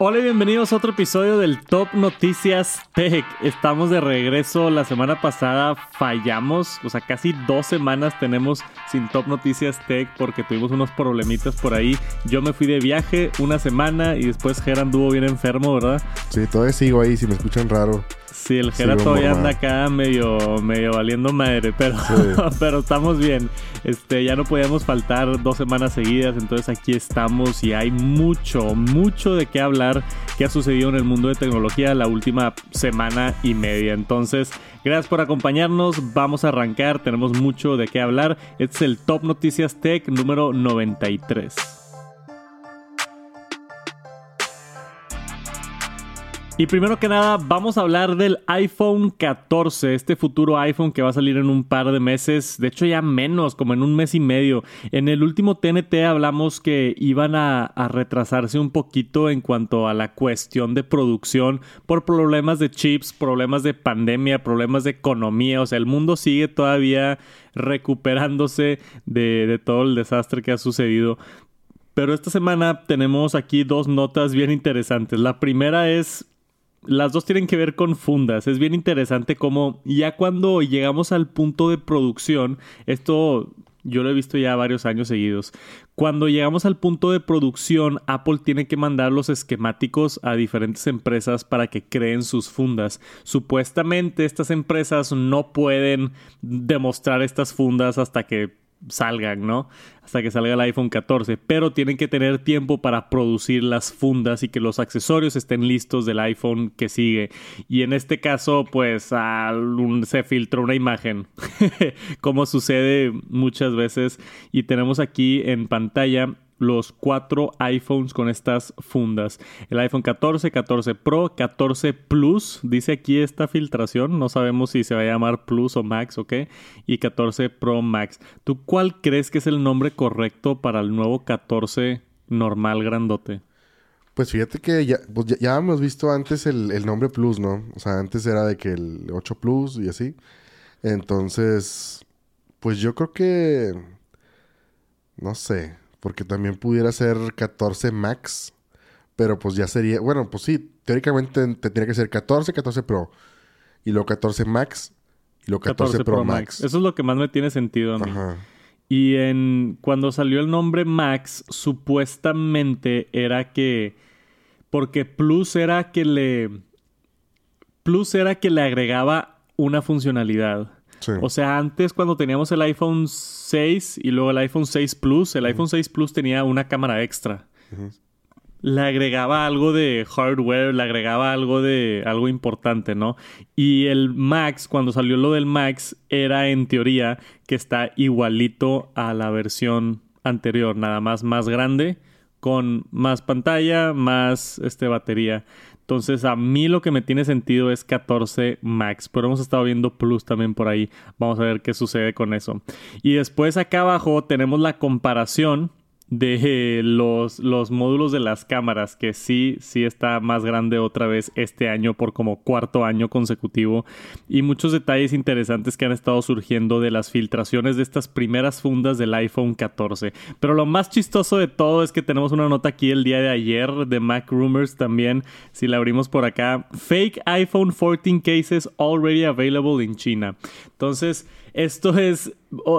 Hola y bienvenidos a otro episodio del Top Noticias Tech. Estamos de regreso. La semana pasada fallamos, o sea, casi dos semanas tenemos sin Top Noticias Tech porque tuvimos unos problemitas por ahí. Yo me fui de viaje una semana y después Ger anduvo bien enfermo, ¿verdad? Sí, todavía sigo ahí, si me escuchan raro. Sí, el Jera todavía anda acá medio, medio valiendo madre, pero, pero estamos bien. Este, ya no podíamos faltar dos semanas seguidas, entonces aquí estamos y hay mucho, mucho de qué hablar que ha sucedido en el mundo de tecnología la última semana y media. Entonces, gracias por acompañarnos, vamos a arrancar, tenemos mucho de qué hablar. Este es el Top Noticias Tech número 93. Y primero que nada, vamos a hablar del iPhone 14, este futuro iPhone que va a salir en un par de meses, de hecho ya menos, como en un mes y medio. En el último TNT hablamos que iban a, retrasarse un poquito en cuanto a la cuestión de producción por problemas de chips, problemas de pandemia, problemas de economía, o sea, el mundo sigue todavía recuperándose de, de todo el desastre que ha sucedido. Pero esta semana tenemos aquí dos notas bien interesantes. La primera es las dos tienen que ver con fundas. Es bien interesante cómo ya cuando llegamos al punto de producción, esto yo lo he visto ya varios años seguidos. Cuando llegamos al punto de producción, Apple tiene que mandar los esquemáticos a diferentes empresas para que creen sus fundas. Supuestamente estas empresas no pueden demostrar estas fundas hasta que salgan, ¿no? Hasta que salga el iPhone 14, pero tienen que tener tiempo para producir las fundas y que los accesorios estén listos del iPhone que sigue. Y en este caso, pues se filtró una imagen, como sucede muchas veces. Y tenemos aquí en pantalla los cuatro iPhones con estas fundas. El iPhone 14, 14 Pro, 14 Plus, dice aquí esta filtración, no sabemos si se va a llamar Plus o Max, ¿ok? Y 14 Pro Max. ¿Tú cuál crees que es el nombre correcto para el nuevo 14 normal grandote? Pues fíjate que ya, pues ya, hemos visto antes el, el, nombre Plus, ¿no? O sea, antes era de que el 8 Plus y así. Entonces, pues yo creo que... No sé. Porque también pudiera ser 14 Max. Pero pues ya sería. Bueno, pues sí, teóricamente tendría que ser 14, 14 Pro. Y luego 14 Max. Y luego 14, Pro, Max. Eso es lo que más me tiene sentido a mí. Y en cuando salió el nombre Max, supuestamente era que. Porque Plus era que le. Plus era que le agregaba una funcionalidad. O sea, antes cuando teníamos el iPhone 6 y luego el iPhone 6 Plus, el iPhone 6 Plus tenía una cámara extra. Le agregaba algo de hardware, le agregaba algo de algo importante, ¿no? Y el Max, cuando salió lo del Max, era en teoría que está igualito a la versión anterior, nada más más grande, con más pantalla, más este batería. Entonces, a mí lo que me tiene sentido es 14 Max, pero hemos estado viendo Plus también por ahí. Vamos a ver qué sucede con eso. Y después acá abajo tenemos la comparación de los, los módulos de las cámaras, que sí, sí está más grande otra vez este año por como cuarto año consecutivo. Y muchos detalles interesantes que han estado surgiendo de las filtraciones de estas primeras fundas del iPhone 14. Pero lo más chistoso de todo es que tenemos una nota aquí el día de ayer de Mac Rumors también, si la abrimos por acá. Fake iPhone 14 cases already available in China. Entonces, esto es,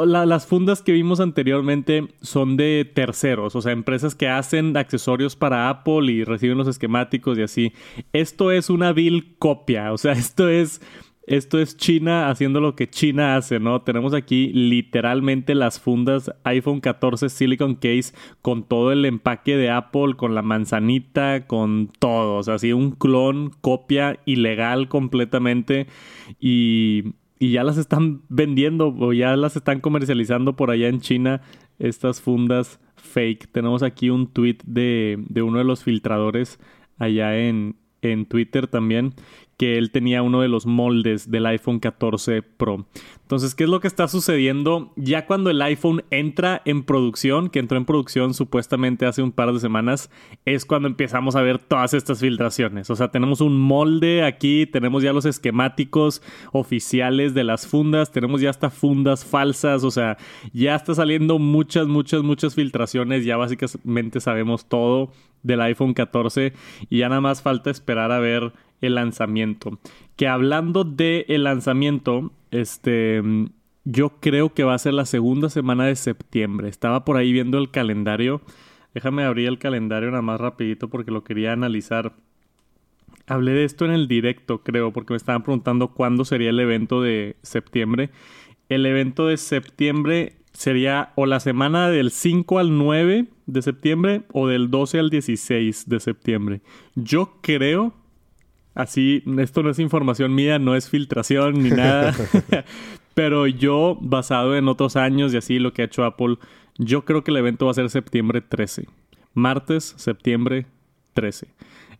las fundas que vimos anteriormente son de terceros, o sea, empresas que hacen accesorios para Apple y reciben los esquemáticos y así. Esto es una vil copia, o sea, esto es... Esto es China haciendo lo que China hace, ¿no? Tenemos aquí literalmente las fundas iPhone 14 Silicon Case con todo el empaque de Apple, con la manzanita, con todo. O sea, así un clon, copia ilegal completamente. Y y ya las están vendiendo o ya las están comercializando por allá en China estas fundas fake. Tenemos aquí un tweet de, de uno de los filtradores allá en, en Twitter también que él tenía uno de los moldes del iPhone 14 Pro. Entonces, ¿qué es lo que está sucediendo? Ya cuando el iPhone entra en producción, que entró en producción supuestamente hace un par de semanas, es cuando empezamos a ver todas estas filtraciones. O sea, tenemos un molde aquí, tenemos ya los esquemáticos oficiales de las fundas, tenemos ya hasta fundas falsas, o sea, ya está saliendo muchas, muchas, muchas filtraciones, ya básicamente sabemos todo del iPhone 14 y ya nada más falta esperar a ver el lanzamiento. Que hablando de el lanzamiento, este yo creo que va a ser la segunda semana de septiembre. Estaba por ahí viendo el calendario. Déjame abrir el calendario nada más rapidito porque lo quería analizar. Hablé de esto en el directo, creo, porque me estaban preguntando cuándo sería el evento de septiembre. El evento de septiembre sería o la semana del 5 al 9 de septiembre o del 12 al 16 de septiembre. Yo creo, así, esto no es información mía, no es filtración ni nada, pero yo, basado en otros años y así lo que ha hecho Apple, yo creo que el evento va a ser septiembre 13. Martes, septiembre 13.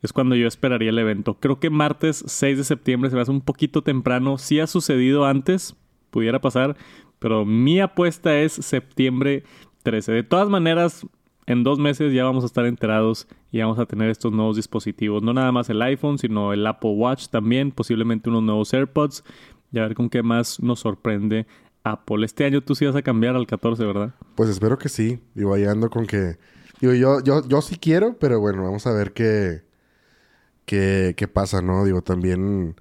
Es cuando yo esperaría el evento. Creo que martes 6 de septiembre se va a hacer un poquito temprano. Si ha sucedido antes, pudiera pasar, pero mi apuesta es septiembre 13. De todas maneras, en dos meses ya vamos a estar enterados y vamos a tener estos nuevos dispositivos. No nada más el iPhone, sino el Apple Watch también, posiblemente unos nuevos AirPods. Y a ver con qué más nos sorprende Apple. Este año tú sí vas a cambiar al 14, ¿verdad? Pues espero que sí. Digo, ahí ando con que... Digo, yo, yo, yo sí quiero, pero bueno, vamos a ver qué, qué, qué pasa, ¿no? Digo, también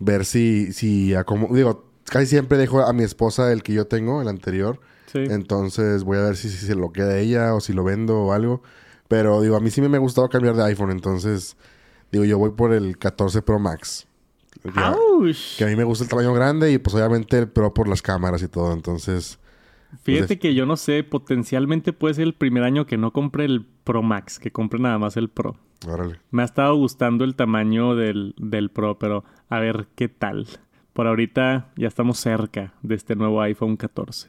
ver si, si como, digo, casi siempre dejo a mi esposa el que yo tengo, el anterior. Sí. Entonces voy a ver si, si, se lo queda ella o si lo vendo o algo. Pero digo, a mí sí me ha gustado cambiar de iPhone, entonces digo, yo voy por el 14 Pro Max. que a mí me gusta el tamaño grande y pues obviamente el Pro por las cámaras y todo, entonces... Pues, Fíjate que yo no sé, potencialmente puede ser el primer año que no compre el Pro Max, que compre nada más el Pro. Órale. Me ha estado gustando el tamaño del, del Pro, pero a ver qué tal por ahorita ya estamos cerca de este nuevo iPhone 14.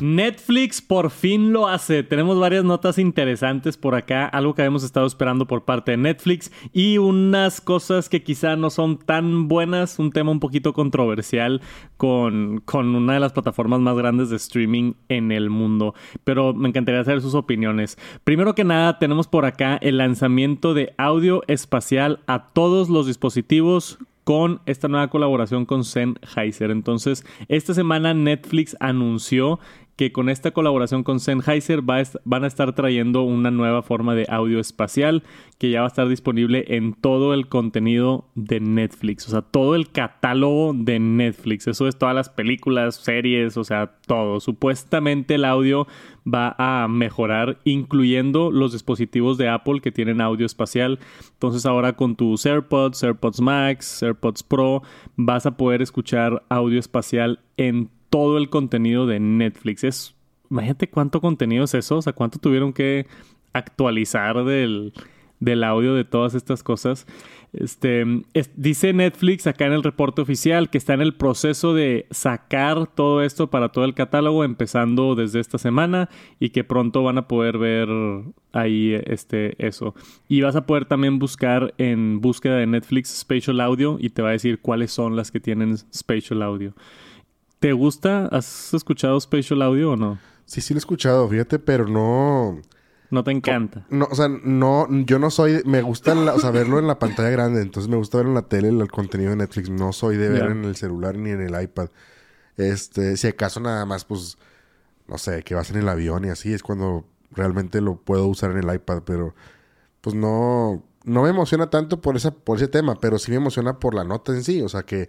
Netflix por fin lo hace. Tenemos varias notas interesantes por acá, algo que habíamos estado esperando por parte de Netflix y unas cosas que quizá no son tan buenas, un tema un poquito controversial con, con una de las plataformas más grandes de streaming en el mundo. Pero me encantaría saber sus opiniones. Primero que nada, tenemos por acá el lanzamiento de audio espacial a todos los dispositivos con esta nueva colaboración con Sennheiser. Entonces, esta semana Netflix anunció que con esta colaboración con Sennheiser van a estar trayendo una nueva forma de audio espacial que ya va a estar disponible en todo el contenido de Netflix, o sea, todo el catálogo de Netflix, eso es todas las películas, series, o sea, todo. Supuestamente el audio va a mejorar, incluyendo los dispositivos de Apple que tienen audio espacial. Entonces ahora con tus AirPods, AirPods Max, AirPods Pro, vas a poder escuchar audio espacial en todo el contenido de Netflix. Es, imagínate cuánto contenido es eso, o sea, cuánto tuvieron que actualizar del, del audio de todas estas cosas. Este, dice Netflix acá en el reporte oficial que está en el proceso de sacar todo esto para todo el catálogo, empezando desde esta semana y que pronto van a poder ver ahí este, eso. Y vas a poder también buscar en búsqueda de Netflix Spatial Audio y te va a decir cuáles son las que tienen Spatial Audio. ¿Te gusta? ¿Has escuchado Spatial Audio o no? Sí, sí lo he escuchado, fíjate, pero no... No te encanta. No, o sea, no, yo no soy, me gusta, o sea, verlo en la pantalla grande, entonces me gusta ver en la tele el, contenido de Netflix, no soy de ver en el celular ni en el iPad. Este, si acaso nada más, pues, no sé, que vas en el avión y así, es cuando realmente lo puedo usar en el iPad, pero pues no, no me emociona tanto por esa, por ese tema, pero sí me emociona por la nota en sí, o sea que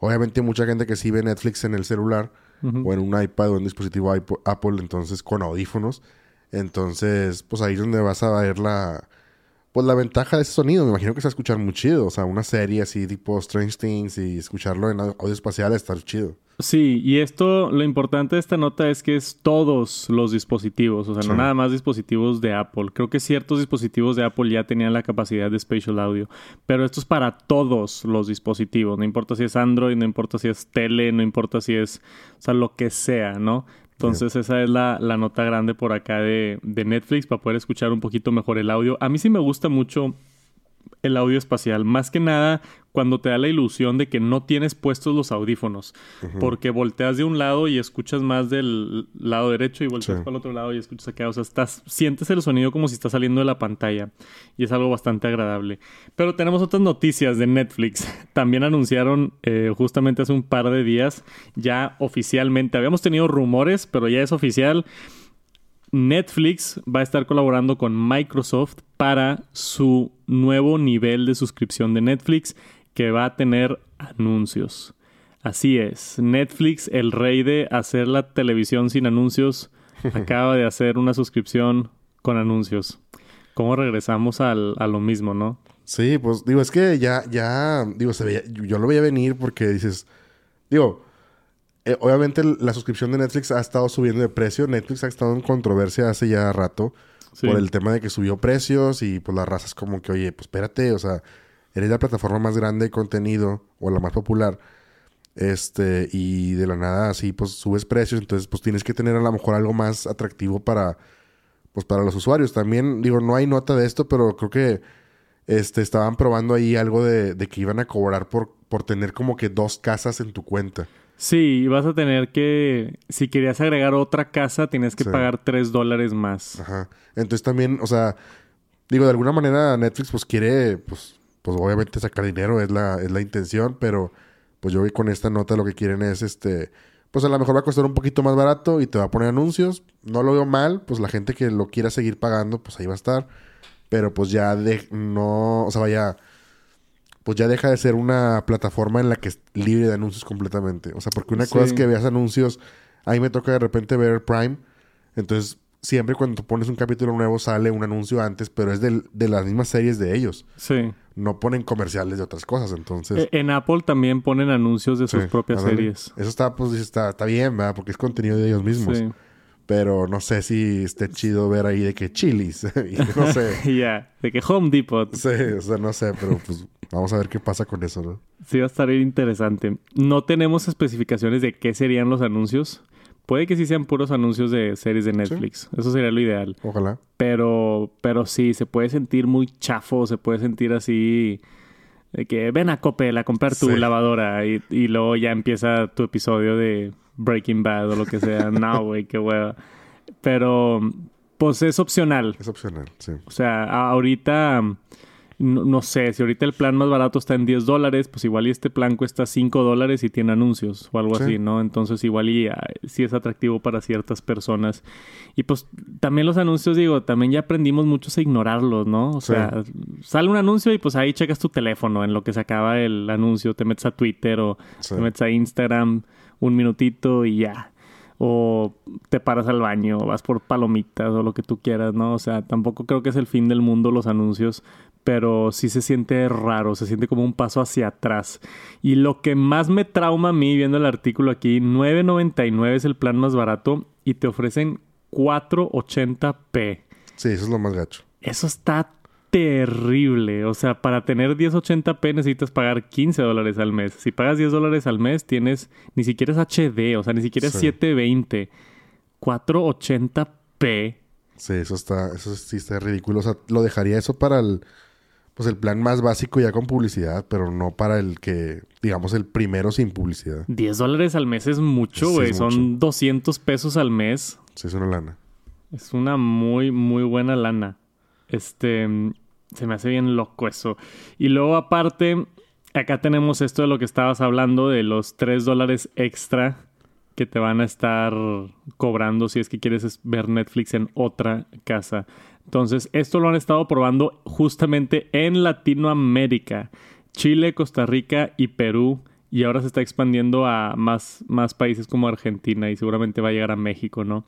Obviamente mucha gente que sí ve Netflix en el celular o en un iPad o en un dispositivo Apple, entonces con audífonos. Entonces, pues ahí es donde vas a ver la, pues la ventaja de ese sonido. Me imagino que se va a escuchar muy chido. O sea, una serie así tipo Strange Things y escucharlo en audio espacial está chido. Sí, y esto, lo importante de esta nota es que es todos los dispositivos, o sea, no nada más dispositivos de Apple. Creo que ciertos dispositivos de Apple ya tenían la capacidad de Spatial Audio, pero esto es para todos los dispositivos, no importa si es Android, no importa si es tele, no importa si es, o sea, lo que sea, ¿no? Entonces esa es la, la, nota grande por acá de, de Netflix para poder escuchar un poquito mejor el audio. A mí sí me gusta mucho el audio espacial. Más que nada cuando te da la ilusión de que no tienes puestos los audífonos. Porque volteas de un lado y escuchas más del lado derecho y volteas para el otro lado y escuchas acá. O sea, estás, sientes el sonido como si está saliendo de la pantalla. Y es algo bastante agradable. Pero tenemos otras noticias de Netflix. También anunciaron eh, justamente hace un par de días, ya oficialmente. Habíamos tenido rumores, pero ya es oficial Netflix va a estar colaborando con Microsoft para su nuevo nivel de suscripción de Netflix que va a tener anuncios. Así es, Netflix, el rey de hacer la televisión sin anuncios, acaba de hacer una suscripción con anuncios. ¿Cómo regresamos al, a lo mismo, no? Sí, pues digo, es que ya, ya, digo, se veía, yo lo veía venir porque dices, digo, eh, obviamente la suscripción de Netflix ha estado subiendo de precio. Netflix ha estado en controversia hace ya rato por el tema de que subió precios y pues las razas como que, oye, pues espérate, o sea, eres la plataforma más grande de contenido o la más popular. Este, y de la nada así pues subes precios, entonces pues tienes que tener a lo mejor algo más atractivo para pues para los usuarios. También digo, no hay nota de esto, pero creo que este estaban probando ahí algo de, de que iban a cobrar por por tener como que dos casas en tu cuenta. Sí, vas a tener que, si querías agregar otra casa, tienes que pagar tres dólares más. Ajá. Entonces también, o sea, digo, de alguna manera Netflix pues quiere, pues, pues obviamente sacar dinero, es la, es la intención, pero pues yo vi con esta nota lo que quieren es este, pues a lo mejor va a costar un poquito más barato y te va a poner anuncios. No lo veo mal, pues la gente que lo quiera seguir pagando, pues ahí va a estar. Pero pues ya de, no, o sea, vaya pues ya deja de ser una plataforma en la que es libre de anuncios completamente. O sea, porque una cosa es que veas anuncios, ahí me toca de repente ver Prime, entonces siempre cuando pones un capítulo nuevo sale un anuncio antes, pero es de, las mismas series de ellos. Sí. No ponen comerciales de otras cosas, entonces... E, en Apple también ponen anuncios de sus propias series. Eso está, pues, está, está bien, ¿verdad? Porque es contenido de ellos mismos. Sí. Pero no sé si esté chido ver ahí de que chilis. no sé. Ya, de que Home Depot. Sí, o sea, no sé, pero pues vamos a ver qué pasa con eso, ¿no? Sí, va a estar interesante. No tenemos especificaciones de qué serían los anuncios. Puede que sí sean puros anuncios de series de Netflix. Eso sería lo ideal. Ojalá. Pero, pero sí, se puede sentir muy chafo, se puede sentir así. De que ven a Coppel a comprar tu lavadora y, y luego ya empieza tu episodio de Breaking Bad o lo que sea. no, güey, qué hueva. Pero, pues es opcional. Es opcional, sí. O sea, ahorita, no, sé, si ahorita el plan más barato está en 10 dólares, pues igual y este plan cuesta 5 dólares y tiene anuncios o algo así, ¿no? Entonces igual y ah, sí es atractivo para ciertas personas. Y pues también los anuncios, digo, también ya aprendimos muchos a ignorarlos, ¿no? O sea, sale un anuncio y pues ahí checas tu teléfono en lo que se acaba el anuncio, te metes a Twitter o te metes a Instagram un minutito y ya. O te paras al baño, o vas por palomitas o lo que tú quieras, ¿no? O sea, tampoco creo que es el fin del mundo los anuncios, pero sí se siente raro, se siente como un paso hacia atrás. Y lo que más me trauma a mí viendo el artículo aquí, 9.99 es el plan más barato y te ofrecen 480p. Sí, eso es lo más gacho. Eso está terrible. O sea, para tener 1080p necesitas pagar 15 dólares al mes. Si pagas 10 dólares al mes, tienes ni siquiera es HD, o sea, ni siquiera es 720. 480p. Sí, eso está, eso sí está ridículo. O sea, lo dejaría eso para el, pues el plan más básico ya con publicidad, pero no para el que, digamos, el primero sin publicidad. 10 dólares al mes es mucho, güey. Son 200 pesos al mes. Sí, es una lana. Es una muy, muy buena lana. Este, se me hace bien loco eso. Y luego aparte, acá tenemos esto de lo que estabas hablando, de los 3 dólares extra que te van a estar cobrando si es que quieres ver Netflix en otra casa. Entonces, esto lo han estado probando justamente en Latinoamérica, Chile, Costa Rica y Perú. Y ahora se está expandiendo a más, más países como Argentina y seguramente va a llegar a México, ¿no?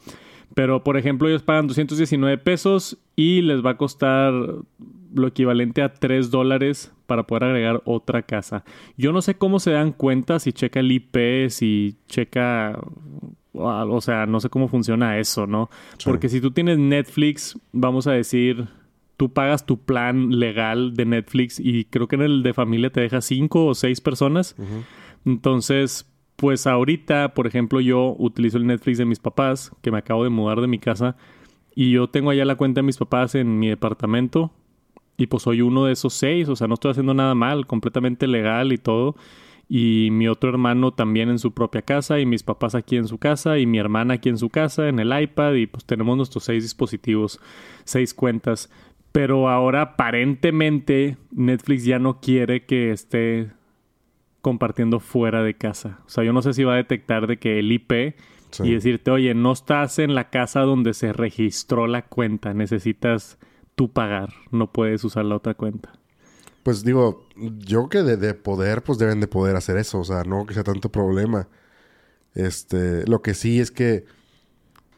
Pero, por ejemplo, ellos pagan 219 pesos y les va a costar lo equivalente a 3 dólares para poder agregar otra casa. Yo no sé cómo se dan cuenta si checa el IP, si checa... O sea, no sé cómo funciona eso, ¿no? Porque si tú tienes Netflix, vamos a decir, tú pagas tu plan legal de Netflix y creo que en el de familia te deja 5 o 6 personas. Entonces, pues ahorita, por ejemplo, yo utilizo el Netflix de mis papás, que me acabo de mudar de mi casa, y yo tengo allá la cuenta de mis papás en mi departamento, y pues soy uno de esos seis, o sea, no estoy haciendo nada mal, completamente legal y todo. Y mi otro hermano también en su propia casa, y mis papás aquí en su casa, y mi hermana aquí en su casa, en el iPad, y pues tenemos nuestros seis dispositivos, seis cuentas. Pero ahora aparentemente Netflix ya no quiere que esté compartiendo fuera de casa. O sea, yo no sé si va a detectar de que el IP y decirte, oye, no estás en la casa donde se registró la cuenta, necesitas tú pagar, no puedes usar la otra cuenta. Pues digo, yo que de, de, poder, pues deben de poder hacer eso, o sea, no que sea tanto problema. Este, lo que sí es que,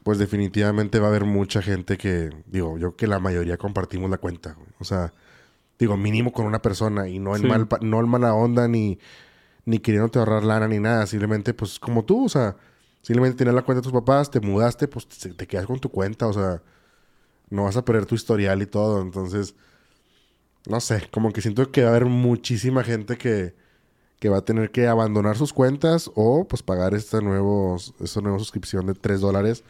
pues definitivamente va a haber mucha gente que, digo, yo que la mayoría compartimos la cuenta, o sea, digo, mínimo con una persona y no en mal, no en mala onda ni, ni queriéndote ahorrar lana ni nada, simplemente pues como tú, o sea, simplemente tienes la cuenta de tus papás, te mudaste, pues te quedas con tu cuenta, o sea, no vas a perder tu historial y todo. Entonces, no sé, como que siento que va a haber muchísima gente que, que va a tener que abandonar sus cuentas o pues pagar esta, esta nueva suscripción de 3 dólares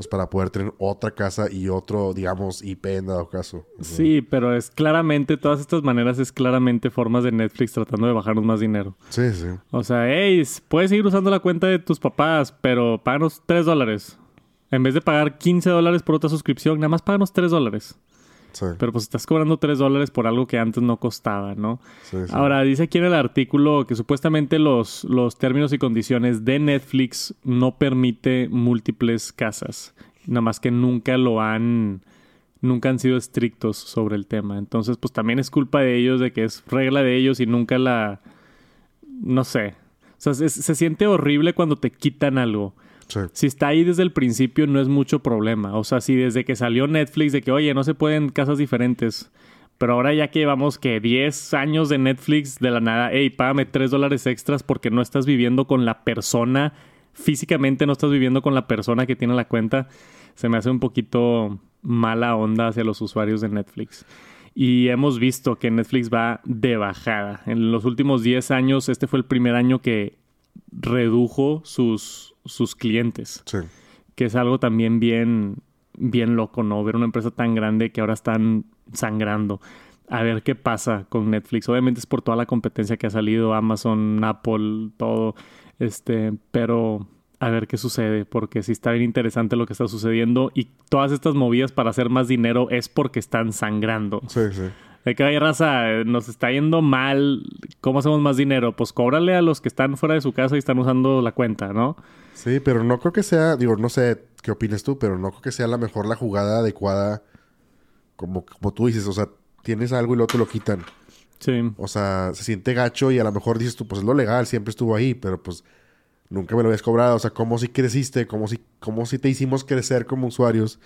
pues para poder tener otra casa y otro, digamos, IP en dado caso. Sí, pero es claramente, todas estas maneras es claramente formas de Netflix tratando de bajarnos más dinero. Sí, sí. O sea, hey, puedes seguir usando la cuenta de tus papás, pero páganos 3 dólares. En vez de pagar 15 dólares por otra suscripción, nada más páganos 3 dólares. Sí. Pero pues estás cobrando 3 dólares por algo que antes no costaba, ¿no? Sí, sí. Ahora, dice aquí en el artículo que supuestamente los, los términos y condiciones de Netflix no permite múltiples casas. Nada más que nunca lo han... Nunca han sido estrictos sobre el tema. Entonces, pues también es culpa de ellos, de que es regla de ellos y nunca la... No sé. O sea, se siente horrible cuando te quitan algo. Si está ahí desde el principio no es mucho problema. O sea, si desde que salió Netflix de que, oye, no se pueden casas diferentes. Pero ahora ya que llevamos que 10 años de Netflix de la nada, hey, págame 3 dólares extras porque no estás viviendo con la persona, físicamente no estás viviendo con la persona que tiene la cuenta, se me hace un poquito mala onda hacia los usuarios de Netflix. Y hemos visto que Netflix va de bajada. En los últimos 10 años, este fue el primer año que redujo sus, sus clientes. Sí. Que es algo también bien, bien loco, ¿no? Ver una empresa tan grande que ahora están sangrando. A ver qué pasa con Netflix. Obviamente es por toda la competencia que ha salido, Amazon, Apple, todo. Este, pero a ver qué sucede, porque sí está bien interesante lo que está sucediendo y todas estas movidas para hacer más dinero es porque están sangrando. Sí, sí. De que, hay raza, nos está yendo mal, ¿cómo hacemos más dinero? Pues cóbrale a los que están fuera de su casa y están usando la cuenta, ¿no? Sí, pero no creo que sea, digo, no sé qué opinas tú, pero no creo que sea la mejor la jugada adecuada, como, como tú dices, o sea, tienes algo y luego te lo quitan. Sí. O sea, se siente gacho y a lo mejor dices tú, pues es lo legal, siempre estuvo ahí, pero pues nunca me lo habías cobrado. O sea, ¿cómo si creciste? ¿Cómo si, cómo si te hicimos crecer como usuarios?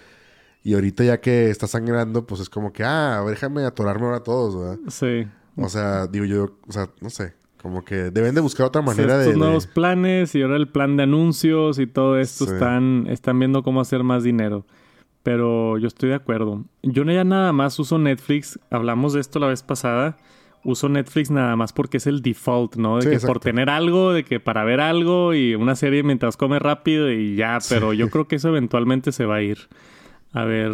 Y ahorita ya que está sangrando, pues es como que, ah, déjame atorarme ahora a todos, ¿verdad? Sí. O sea, digo yo, o sea, no sé. Como que deben de buscar otra manera de... nuevos planes y ahora el plan de anuncios y todo esto están, están viendo cómo hacer más dinero. Pero yo estoy de acuerdo. Yo no ya nada más uso Netflix. Hablamos de esto la vez pasada. Uso Netflix nada más porque es el default, ¿no? De que por tener algo, de que para ver algo y una serie mientras come rápido y ya. Pero yo creo que eso eventualmente se va a ir a ver,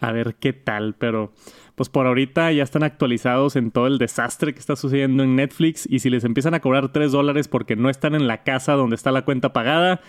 a ver qué tal, pero pues por ahorita ya están actualizados en todo el desastre que está sucediendo en Netflix y si les empiezan a cobrar 3 dólares porque no están en la casa donde está la cuenta pagada,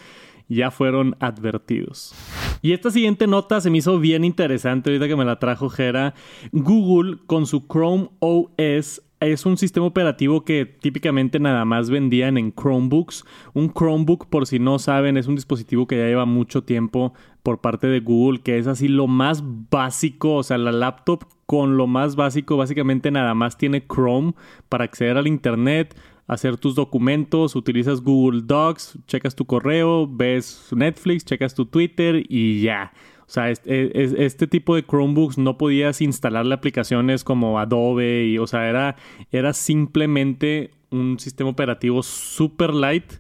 ya fueron advertidos. Y esta siguiente nota se me hizo bien interesante ahorita que me la trajo Jera. Google con su Chrome OS es un sistema operativo que típicamente nada más vendían en Chromebooks. Un Chromebook, por si no saben, es un dispositivo que ya lleva mucho tiempo por parte de Google, que es así lo más básico, o sea, la laptop con lo más básico, básicamente nada más tiene Chrome para acceder al Internet, hacer tus documentos, utilizas Google Docs, checas tu correo, ves Netflix, checas tu Twitter y ya. O sea, este, este, tipo de Chromebooks no podías instalarle aplicaciones como Adobe y, o sea, era, era simplemente un sistema operativo super light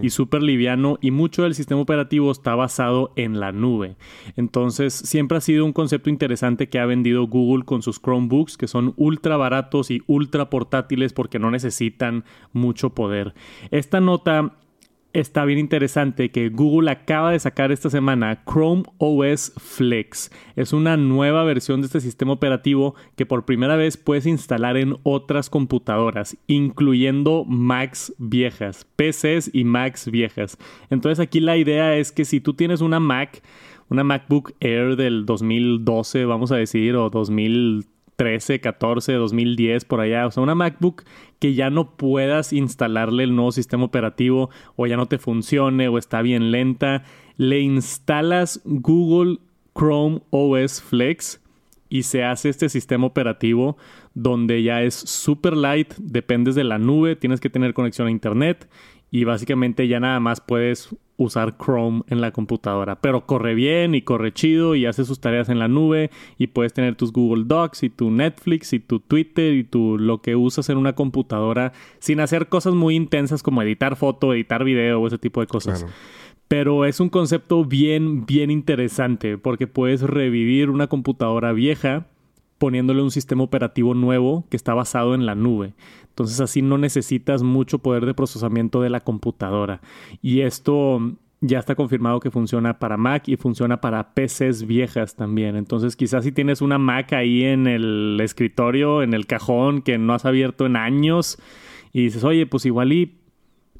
y súper liviano y mucho del sistema operativo está basado en la nube. Entonces siempre ha sido un concepto interesante que ha vendido Google con sus Chromebooks que son ultra baratos y ultra portátiles porque no necesitan mucho poder. Esta nota está bien interesante que Google acaba de sacar esta semana Chrome OS Flex. Es una nueva versión de este sistema operativo que por primera vez puedes instalar en otras computadoras, incluyendo Macs viejas, PCs y Macs viejas. Entonces aquí la idea es que si tú tienes una Mac, una MacBook Air del 2012, vamos a decir, o 2000 13, 14, 2010, por allá. O sea, una MacBook que ya no puedas instalarle el nuevo sistema operativo o ya no te funcione o está bien lenta. Le instalas Google Chrome OS Flex y se hace este sistema operativo donde ya es super light, dependes de la nube, tienes que tener conexión a internet y básicamente ya nada más puedes usar Chrome en la computadora, pero corre bien y corre chido y hace sus tareas en la nube y puedes tener tus Google Docs y tu Netflix y tu Twitter y tu lo que usas en una computadora sin hacer cosas muy intensas como editar foto, editar video o ese tipo de cosas. Pero es un concepto bien, bien interesante porque puedes revivir una computadora vieja poniéndole un sistema operativo nuevo que está basado en la nube. Entonces así no necesitas mucho poder de procesamiento de la computadora. Y esto ya está confirmado que funciona para Mac y funciona para PCs viejas también. Entonces quizás si tienes una Mac ahí en el escritorio, en el cajón que no has abierto en años y dices, oye, pues igual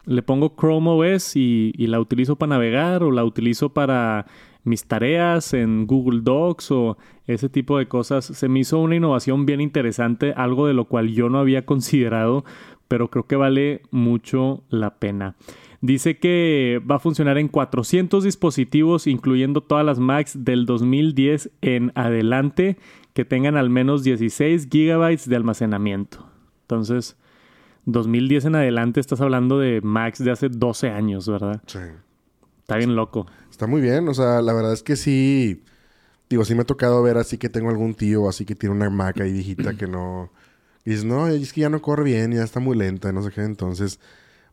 le pongo Chrome OS y la utilizo para navegar o la utilizo para mis tareas en Google Docs o ese tipo de cosas. Se me hizo una innovación bien interesante, algo de lo cual yo no había considerado, pero creo que vale mucho la pena. Dice que va a funcionar en 400 dispositivos, incluyendo todas las Macs del 2010 en adelante, que tengan al menos 16 gigabytes de almacenamiento. Entonces, 2010 en adelante estás hablando de Macs de hace 12 años, ¿verdad? Sí. Está bien loco. Está muy bien, o sea, la verdad es que sí. Digo, sí me ha tocado ver así que tengo algún tío así que tiene una Mac ahí viejita que no. Y dices, no, es que ya no corre bien, ya está muy lenta, no sé qué. Entonces,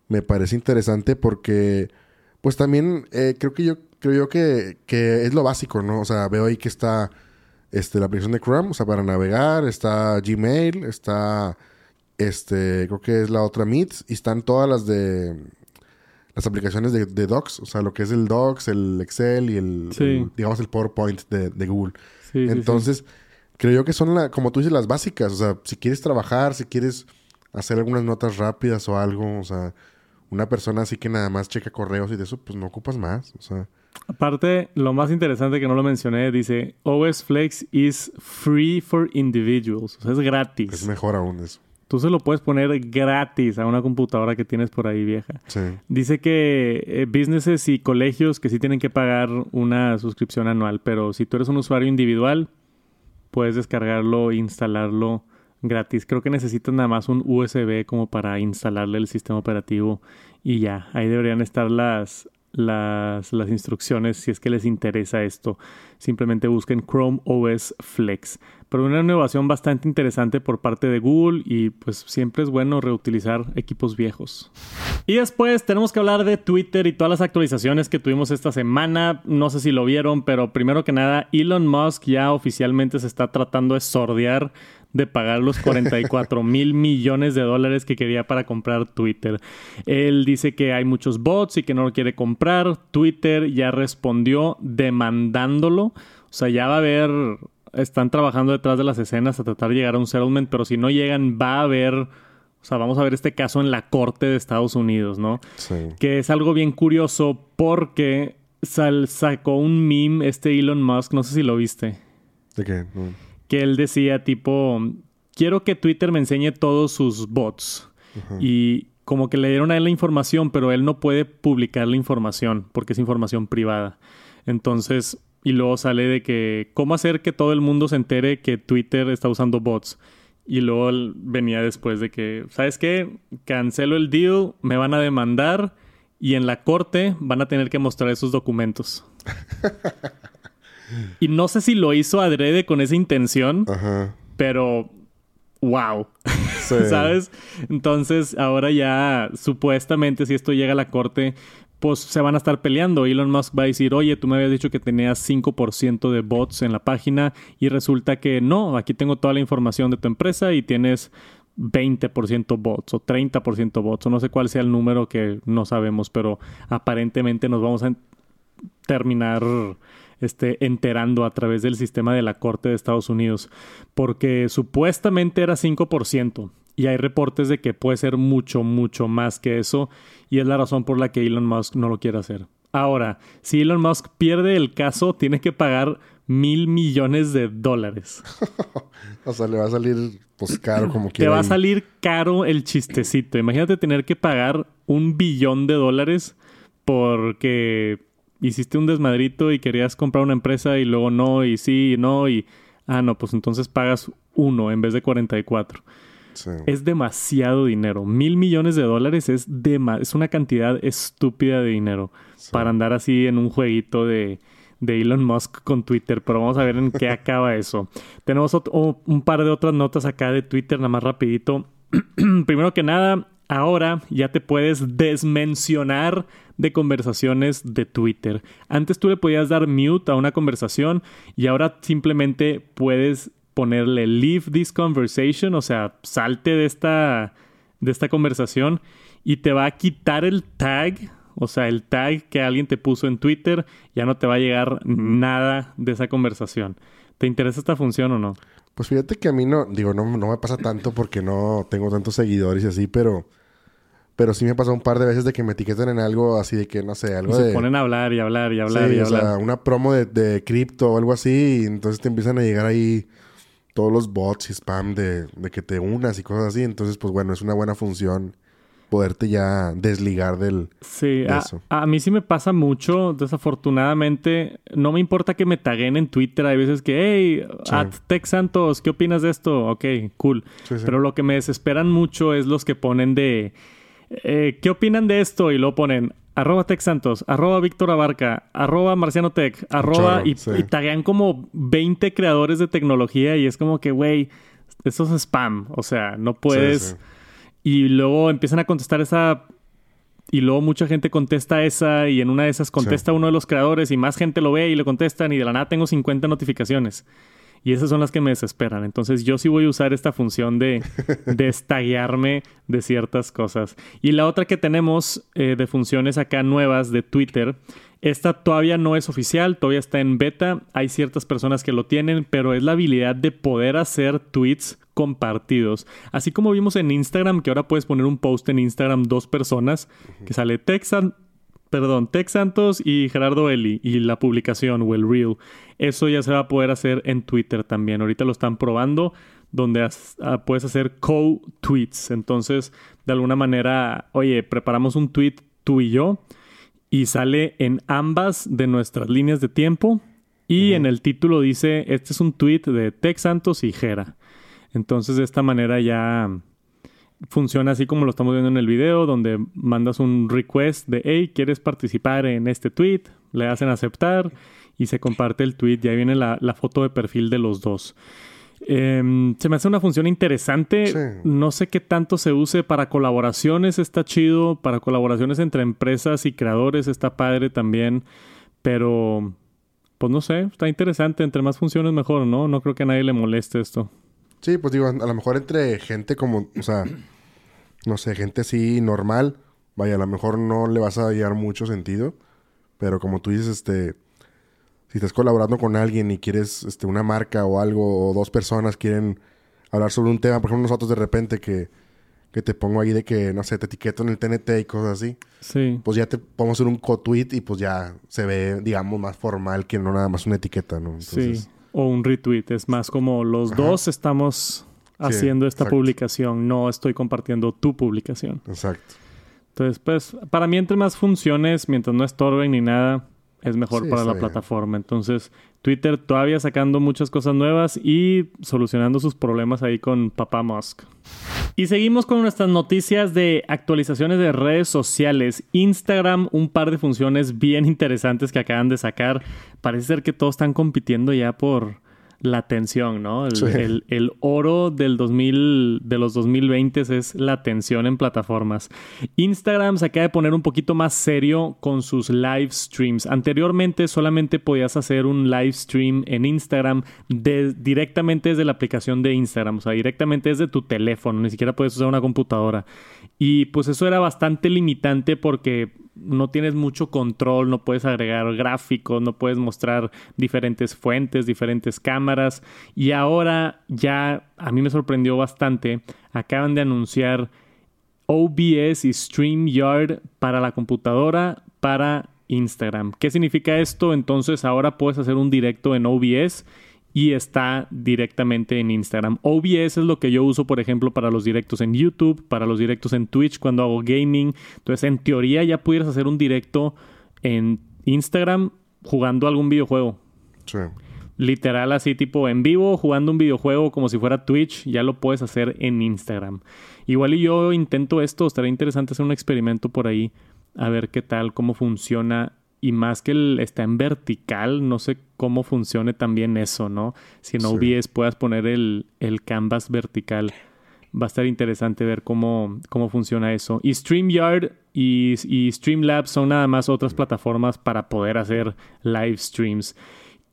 me parece interesante porque, pues también eh, creo que yo creo yo que, que es lo básico, ¿no? O sea, veo ahí que está este, la aplicación de Chrome, o sea, para navegar, está Gmail, está, este, creo que es la otra Meet, y están todas las de las aplicaciones de, Docs, o sea, lo que es el Docs, el Excel y el, digamos, el PowerPoint de, Google. Entonces, creo yo que son, la, como tú dices, las básicas. O sea, si quieres trabajar, si quieres hacer algunas notas rápidas o algo, o sea, una persona así que nada más checa correos y de eso, pues no ocupas más, o sea. Aparte, lo más interesante que no lo mencioné, dice, OS Flex is free for individuals, o sea, es gratis. Es mejor aún eso. Tú se lo puedes poner gratis a una computadora que tienes por ahí vieja. Sí. Dice que eh, businesses y colegios que sí tienen que pagar una suscripción anual, pero si tú eres un usuario individual, puedes descargarlo e instalarlo gratis. Creo que necesitas nada más un USB como para instalarle el sistema operativo y ya, ahí deberían estar las las, las instrucciones si es que les interesa esto. Simplemente busquen Chrome OS Flex. Pero una innovación bastante interesante por parte de Google y pues siempre es bueno reutilizar equipos viejos. Y después tenemos que hablar de Twitter y todas las actualizaciones que tuvimos esta semana. No sé si lo vieron, pero primero que nada, Elon Musk ya oficialmente se está tratando de sordear de pagar los 44 mil millones de dólares que quería para comprar Twitter. Él dice que hay muchos bots y que no lo quiere comprar. Twitter ya respondió demandándolo. O sea, ya va a haber están trabajando detrás de las escenas a tratar de llegar a un settlement, pero si no llegan, va a haber, o sea, vamos a ver este caso en la corte de Estados Unidos, ¿no? Sí. Que es algo bien curioso porque sacó un meme este Elon Musk, no sé si lo viste. ¿De qué? Que él decía tipo, quiero que Twitter me enseñe todos sus bots. Y como que le dieron a él la información, pero él no puede publicar la información porque es información privada. Entonces, y luego sale de que, ¿cómo hacer que todo el mundo se entere que Twitter está usando bots? Y luego venía después de que, ¿sabes qué? Cancelo el deal, me van a demandar y en la corte van a tener que mostrar esos documentos. Y no sé si lo hizo adrede con esa intención, pero wow. ¿Sabes? Entonces, ahora ya supuestamente si esto llega a la corte, pues se van a estar peleando. Elon Musk va a decir, oye, tú me habías dicho que tenías 5% de bots en la página y resulta que no, aquí tengo toda la información de tu empresa y tienes 20% bots o 30% bots o no sé cuál sea el número que no sabemos, pero aparentemente nos vamos a terminar este, enterando a través del sistema de la Corte de Estados Unidos, porque supuestamente era 5%. Y hay reportes de que puede ser mucho, mucho más que eso. Y es la razón por la que Elon Musk no lo quiere hacer. Ahora, si Elon Musk pierde el caso, tiene que pagar mil millones de dólares. o sea, le va a salir pues caro como quiera. Te va a salir caro el chistecito. Imagínate tener que pagar un billón de dólares porque hiciste un desmadrito y querías comprar una empresa y luego no, y sí, y no, y... Ah, no, pues entonces pagas uno en vez de 44. Sí. Es demasiado dinero. Mil millones de dólares es, es una cantidad estúpida de dinero para andar así en un jueguito de, de Elon Musk con Twitter. Pero vamos a ver en qué acaba eso. Tenemos un par de otras notas acá de Twitter, nada más rapidito. Primero que nada, ahora ya te puedes desmencionar de conversaciones de Twitter. Antes tú le podías dar mute a una conversación y ahora simplemente puedes ponerle leave this conversation, o sea, salte de esta, de esta conversación y te va a quitar el tag, o sea, el tag que alguien te puso en Twitter, ya no te va a llegar nada de esa conversación. ¿Te interesa esta función o no? Pues fíjate que a mí no, digo, no, no me pasa tanto porque no tengo tantos seguidores y así, pero pero sí me pasado un par de veces de que me etiquetan en algo así de que, no sé, algo se de... Se ponen a hablar y hablar y hablar y o hablar. Sea, una promo de, de cripto o algo así. Y entonces te empiezan a llegar ahí todos los bots y spam de, de que te unas y cosas así. Entonces, pues bueno, es una buena función poderte ya desligar del sí a, mí sí me pasa mucho desafortunadamente no me importa que me taguen en Twitter hay veces que hey at Tex Santos qué opinas de esto ok cool pero lo que me desesperan mucho es los que ponen de eh, ¿qué opinan de esto? Y lo ponen arroba Tech Santos, arroba Víctor Abarca, arroba Marciano Tech, arroba y, taguean como 20 creadores de tecnología y es como que, güey, eso es spam, o sea, no puedes... y luego empiezan a contestar esa... Y luego mucha gente contesta esa y en una de esas contesta uno de los creadores y más gente lo ve y le contestan y de la nada tengo 50 notificaciones. Y esas son las que me desesperan. Entonces yo sí voy a usar esta función de destaguearme de ciertas cosas. Y la otra que tenemos eh, de funciones acá nuevas de Twitter, esta todavía no es oficial, todavía está en beta. Hay ciertas personas que lo tienen, pero es la habilidad de poder hacer tweets compartidos. Así como vimos en Instagram, que ahora puedes poner un post en Instagram dos personas, que sale Texan perdón, Tex Santos y Gerardo Eli y la publicación o el reel. Eso ya se va a poder hacer en Twitter también. Ahorita lo están probando donde ah, puedes hacer co-tweets. Entonces, de alguna manera, oye, preparamos un tweet tú y yo y sale en ambas de nuestras líneas de tiempo y en el título dice, este es un tweet de Tex Santos y Gera. Entonces, de esta manera ya funciona así como lo estamos viendo en el video, donde mandas un request de, hey, ¿quieres participar en este tweet? Le hacen aceptar y se comparte el tweet. Ya viene la, foto de perfil de los dos. Em, se me hace una función interesante. No sé qué tanto se use para colaboraciones, está chido. Para colaboraciones entre empresas y creadores está padre también. Pero, pues no sé, está interesante. Entre más funciones mejor, ¿no? No creo que a nadie le moleste esto. Sí, pues digo, a lo mejor entre gente como, o sea, no sé, gente así normal, vaya, a lo mejor no le vas a hallar mucho sentido, pero como tú dices, este, si estás colaborando con alguien y quieres, este, una marca o algo, o dos personas quieren hablar sobre un tema, por ejemplo, nosotros de repente que, que te pongo ahí de que, no sé, te etiqueto en el TNT y cosas así. Sí. Pues ya te podemos hacer un co-tweet y pues ya se ve, digamos, más formal que no nada más una etiqueta, ¿no? sí o un retweet. Es más como los dos estamos haciendo esta publicación, no estoy compartiendo tu publicación. Exacto. Entonces, pues, para mí, entre más funciones, mientras no estorben ni nada, es mejor para la plataforma. Entonces, Twitter todavía sacando muchas cosas nuevas y solucionando sus problemas ahí con Papá Musk. Y seguimos con nuestras noticias de actualizaciones de redes sociales. Instagram, un par de funciones bien interesantes que acaban de sacar. Parece ser que todos están compitiendo ya por la atención, ¿no? El, oro del 2000, de los 2020 es la atención en plataformas. Instagram se acaba de poner un poquito más serio con sus live streams. Anteriormente solamente podías hacer un live stream en Instagram directamente desde la aplicación de Instagram, o sea, directamente desde tu teléfono, ni siquiera puedes usar una computadora. Y pues eso era bastante limitante porque no tienes mucho control, no puedes agregar gráficos, no puedes mostrar diferentes fuentes, diferentes cámaras. Y ahora ya a mí me sorprendió bastante, acaban de anunciar OBS y StreamYard para la computadora, para Instagram. ¿Qué significa esto? Entonces ahora puedes hacer un directo en OBS y está directamente en Instagram. OBS es lo que yo uso, por ejemplo, para los directos en YouTube, para los directos en Twitch cuando hago gaming. Entonces, en teoría ya pudieras hacer un directo en Instagram jugando algún videojuego. Sí. Literal así tipo en vivo, jugando un videojuego como si fuera Twitch, ya lo puedes hacer en Instagram. Igual y yo intento esto, estaría interesante hacer un experimento por ahí, a ver qué tal, cómo funciona y más que el, está en vertical, no sé cómo funcione también eso, ¿no? Si en OBS puedas poner el, el, canvas vertical. Va a estar interesante ver cómo, cómo funciona eso. Y StreamYard y, y Streamlabs son nada más otras plataformas para poder hacer live streams.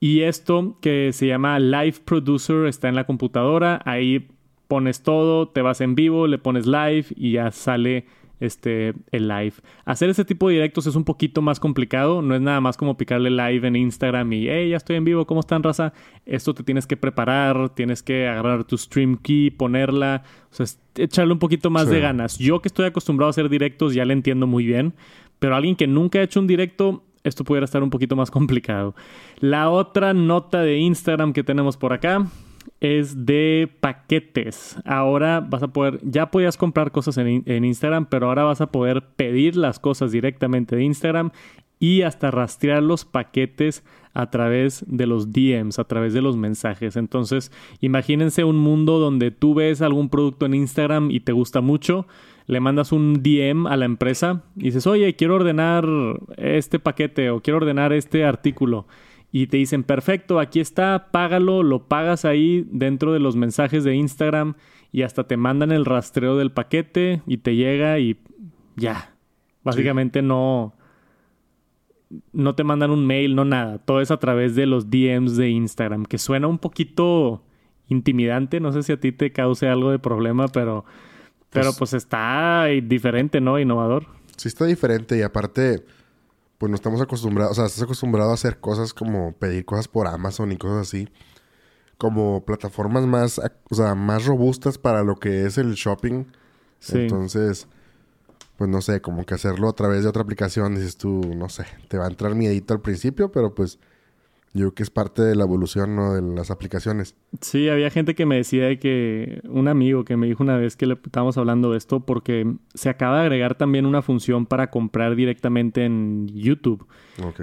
Y esto que se llama Live Producer está en la computadora. Ahí pones todo, te vas en vivo, le pones live y ya sale este, el live. Hacer ese tipo de directos es un poquito más complicado, no es nada más como picarle live en Instagram y, hey, ya estoy en vivo, ¿cómo están, raza? Esto te tienes que preparar, tienes que agarrar tu stream key, ponerla, o sea, echarle un poquito más de ganas. Yo que estoy acostumbrado a hacer directos ya le entiendo muy bien, pero alguien que nunca ha hecho un directo, esto pudiera estar un poquito más complicado. La otra nota de Instagram que tenemos por acá es de paquetes. Ahora vas a poder, ya podías comprar cosas en, Instagram, pero ahora vas a poder pedir las cosas directamente de Instagram y hasta rastrear los paquetes a través de los DMs, a través de los mensajes. Entonces, imagínense un mundo donde tú ves algún producto en Instagram y te gusta mucho, le mandas un DM a la empresa y dices, oye, quiero ordenar este paquete o quiero ordenar este artículo y te dicen, perfecto, aquí está, págalo, lo pagas ahí dentro de los mensajes de Instagram y hasta te mandan el rastreo del paquete y te llega y ya. Básicamente no no te mandan un mail, no nada, todo es a través de los DMs de Instagram, que suena un poquito intimidante, no sé si a ti te cause algo de problema, pero pero pues, pues está diferente, ¿no? Innovador. Sí está diferente y aparte pues no estamos acostumbrados, o sea, estás acostumbrado a hacer cosas como pedir cosas por Amazon y cosas así, como plataformas más, o sea, más robustas para lo que es el shopping. Sí. Entonces, pues no sé, como que hacerlo a través de otra aplicación, dices tú, no sé, te va a entrar miedito al principio, pero pues yo creo que es parte de la evolución, ¿no? De las aplicaciones. Sí, había gente que me decía que... Un amigo que me dijo una vez que le estábamos hablando de esto porque se acaba de agregar también una función para comprar directamente en YouTube.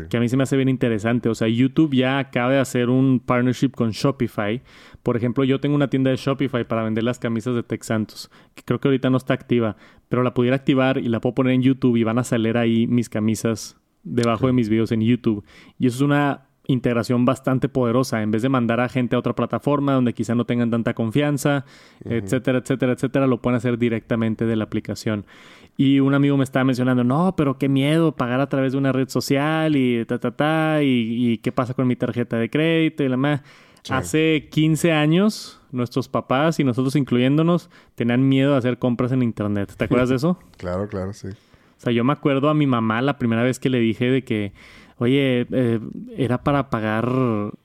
Que a mí se me hace bien interesante. O sea, YouTube ya acaba de hacer un partnership con Shopify. Por ejemplo, yo tengo una tienda de Shopify para vender las camisas de Tex Santos. Que creo que ahorita no está activa. Pero la pudiera activar y la puedo poner en YouTube y van a salir ahí mis camisas debajo de mis videos en YouTube. Y eso es una integración bastante poderosa. En vez de mandar a gente a otra plataforma donde quizá no tengan tanta confianza, etcétera, etcétera, etcétera, lo pueden hacer directamente de la aplicación. Y un amigo me estaba mencionando, no, pero qué miedo pagar a través de una red social y ta, ta, ta, y, qué pasa con mi tarjeta de crédito y la más. Hace 15 años, nuestros papás y nosotros incluyéndonos tenían miedo de hacer compras en internet. ¿Te acuerdas de eso? claro, claro, sí. O sea, yo me acuerdo a mi mamá la primera vez que le dije de que Oye, eh, era para pagar,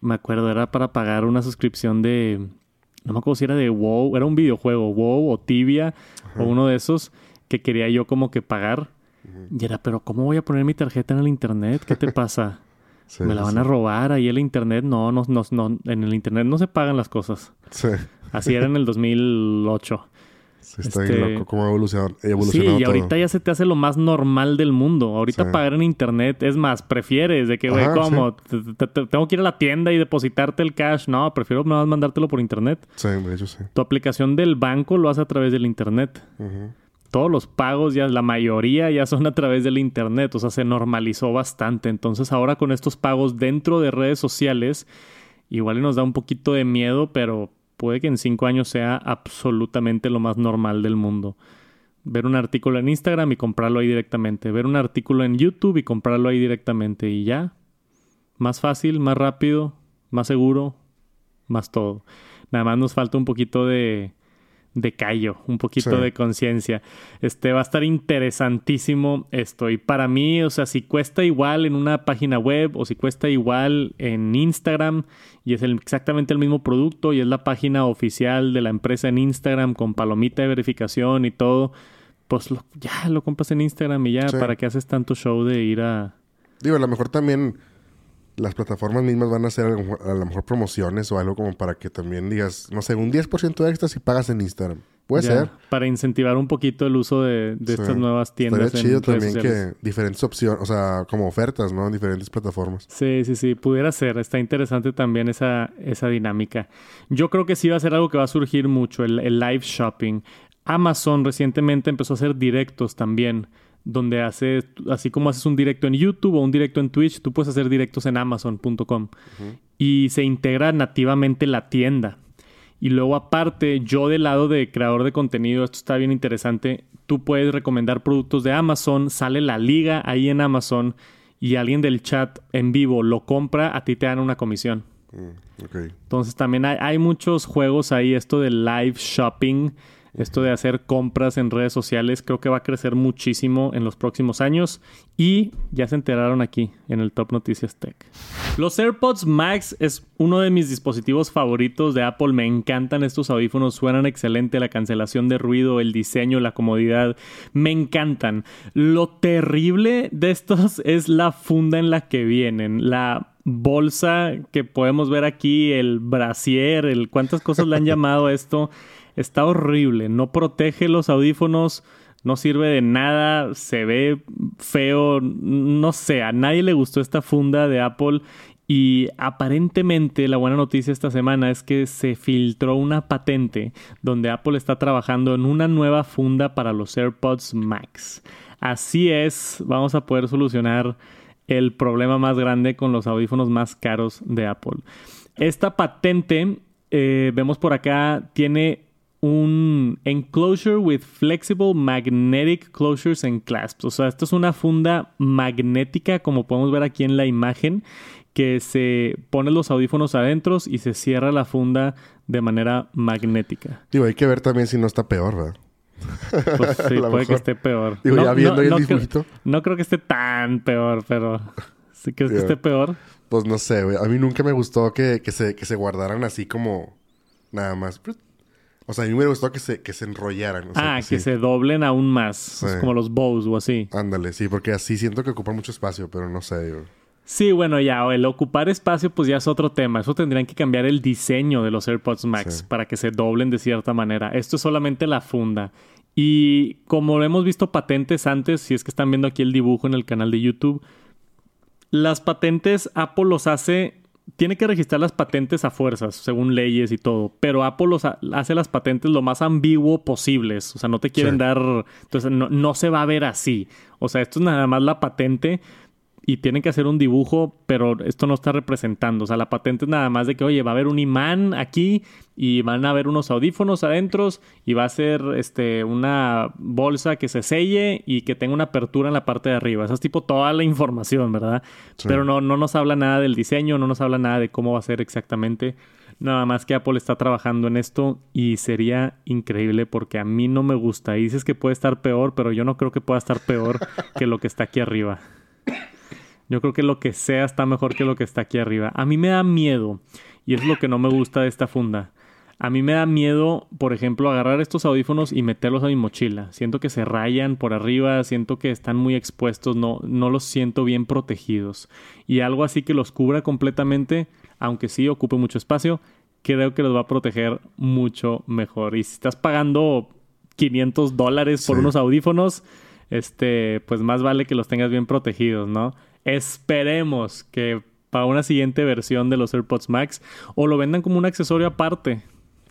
me acuerdo, era para pagar una suscripción de, no me acuerdo si era de WoW, era un videojuego, WoW o Tibia o uno de esos que quería yo como que pagar. Y era, pero ¿cómo voy a poner mi tarjeta en el internet? ¿Qué te pasa? ¿Me la van a robar ahí el internet? No, no, no, no, en el internet no se pagan las cosas. Sí. Así era en el 2008. Sí, está este... loco cómo ha evolucionado, Sí, y ahorita ya se te hace lo más normal del mundo. Ahorita pagar en internet, es más, prefieres de que, güey, ¿cómo? tengo que ir a la tienda y depositarte el cash. No, prefiero nada más mandártelo por internet. Sí, de hecho sí. Tu aplicación del banco lo hace a través del internet. Todos los pagos, ya la mayoría ya son a través del internet. O sea, se normalizó bastante. Entonces, ahora con estos pagos dentro de redes sociales, igual nos da un poquito de miedo, pero puede que en cinco años sea absolutamente lo más normal del mundo. Ver un artículo en Instagram y comprarlo ahí directamente. Ver un artículo en YouTube y comprarlo ahí directamente. Y ya. Más fácil, más rápido, más seguro, más todo. Nada más nos falta un poquito de, de callo, un poquito de conciencia. Este va a estar interesantísimo esto. Y para mí, o sea, si cuesta igual en una página web o si cuesta igual en Instagram y es exactamente el mismo producto y es la página oficial de la empresa en Instagram con palomita de verificación y todo, pues ya lo compras en Instagram y ya, ¿para qué haces tanto show de ir a, Digo, a lo mejor también las plataformas mismas van a hacer a lo, mejor, promociones o algo como para que también digas, no sé, un 10% extra si pagas en Instagram. Puede ser. Para incentivar un poquito el uso de, estas nuevas tiendas. Estaría chido también que diferentes opciones, o sea, como ofertas, ¿no? En diferentes plataformas. Sí, sí, sí, pudiera ser. Está interesante también esa, esa dinámica. Yo creo que sí va a ser algo que va a surgir mucho, el, el live shopping. Amazon recientemente empezó a hacer directos también donde hace, así como haces un directo en YouTube o un directo en Twitch, tú puedes hacer directos en amazon.com y se integra nativamente la tienda. Y luego aparte, yo del lado de creador de contenido, esto está bien interesante, tú puedes recomendar productos de Amazon, sale la liga ahí en Amazon y alguien del chat en vivo lo compra, a ti te dan una comisión. Mm, Entonces también hay, hay muchos juegos ahí, esto de live shopping esto de hacer compras en redes sociales creo que va a crecer muchísimo en los próximos años y ya se enteraron aquí en el Top Noticias Tech. Los AirPods Max es uno de mis dispositivos favoritos de Apple. Me encantan estos audífonos, suenan excelente, la cancelación de ruido, el diseño, la comodidad, me encantan. Lo terrible de estos es la funda en la que vienen, la bolsa que podemos ver aquí, el brasier, el cuántas cosas le han llamado esto. Está horrible, no protege los audífonos, no sirve de nada, se ve feo, no sé, a nadie le gustó esta funda de Apple y aparentemente la buena noticia esta semana es que se filtró una patente donde Apple está trabajando en una nueva funda para los AirPods Max. Así es, vamos a poder solucionar el problema más grande con los audífonos más caros de Apple. Esta patente, eh, vemos por acá, tiene un enclosure with flexible magnetic closures and clasps. O sea, esto es una funda magnética, como podemos ver aquí en la imagen, que se pone los audífonos adentro y se cierra la funda de manera magnética. Digo, hay que ver también si no está peor, ¿verdad? Pues sí, puede que esté peor. Digo, no, ya viendo el creo, no creo que esté tan peor, pero ¿sí crees que esté peor? Pues no sé, güey. A mí nunca me gustó que, que, se, que se guardaran así como nada más. O sea, a mí me gustó que se, que se enrollaran. ah, que, se doblen aún más. como los bows o así. Ándale, sí, porque así siento que ocupa mucho espacio, pero no sé. Sí, bueno, ya, el ocupar espacio pues ya es otro tema. Eso tendrían que cambiar el diseño de los AirPods Max para que se doblen de cierta manera. Esto es solamente la funda. Y como hemos visto patentes antes, si es que están viendo aquí el dibujo en el canal de YouTube, las patentes Apple los hace tiene que registrar las patentes a fuerzas, según leyes y todo, pero Apple hace las patentes lo más ambiguo posibles, o sea, no te quieren dar, entonces no, no, se va a ver así, o sea, esto es nada más la patente, y tienen que hacer un dibujo, pero esto no está representando. O sea, la patente es nada más de que, oye, va a haber un imán aquí y van a haber unos audífonos adentro y va a ser este, una bolsa que se selle y que tenga una apertura en la parte de arriba. Esa es tipo toda la información, ¿verdad? Pero no, no nos habla nada del diseño, no nos habla nada de cómo va a ser exactamente. Nada más que Apple está trabajando en esto y sería increíble porque a mí no me gusta. Y dices que puede estar peor, pero yo no creo que pueda estar peor que lo que está aquí arriba. Yo creo que lo que sea está mejor que lo que está aquí arriba. A mí me da miedo, y es lo que no me gusta de esta funda. A mí me da miedo, por ejemplo, agarrar estos audífonos y meterlos a mi mochila. Siento que se rayan por arriba, siento que están muy expuestos, no, no los siento bien protegidos. Y algo así que los cubra completamente, aunque sí ocupe mucho espacio, creo que los va a proteger mucho mejor. Y si estás pagando 500 dólares por unos audífonos, este, pues más vale que los tengas bien protegidos, ¿no? Esperemos que para una siguiente versión de los AirPods Max o lo vendan como un accesorio aparte.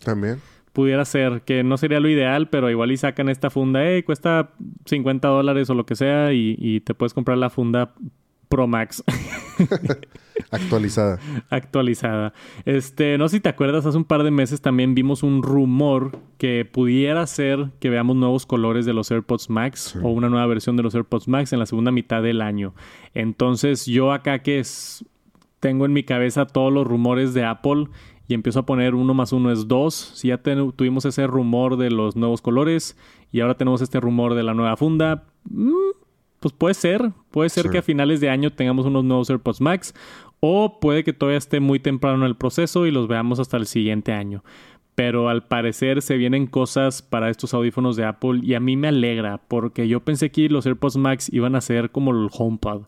También. Pudiera ser, que no sería lo ideal, pero igual y sacan esta funda, eh, cuesta 50 dólares o lo que sea y, y te puedes comprar la funda Pro Max. Actualizada. Actualizada. Este, no sé si te acuerdas, hace un par de meses también vimos un rumor que pudiera ser que veamos nuevos colores de los AirPods Max o una nueva versión de los AirPods Max en la segunda mitad del año. Entonces, yo acá que es, tengo en mi cabeza todos los rumores de Apple y empiezo a poner uno más uno es dos. Si ya tuvimos ese rumor de los nuevos colores y ahora tenemos este rumor de la nueva funda. Mm, pues puede ser, puede ser que a finales de año tengamos unos nuevos AirPods Max o puede que todavía esté muy temprano en el proceso y los veamos hasta el siguiente año. Pero al parecer se vienen cosas para estos audífonos de Apple y a mí me alegra porque yo pensé que los AirPods Max iban a ser como el HomePod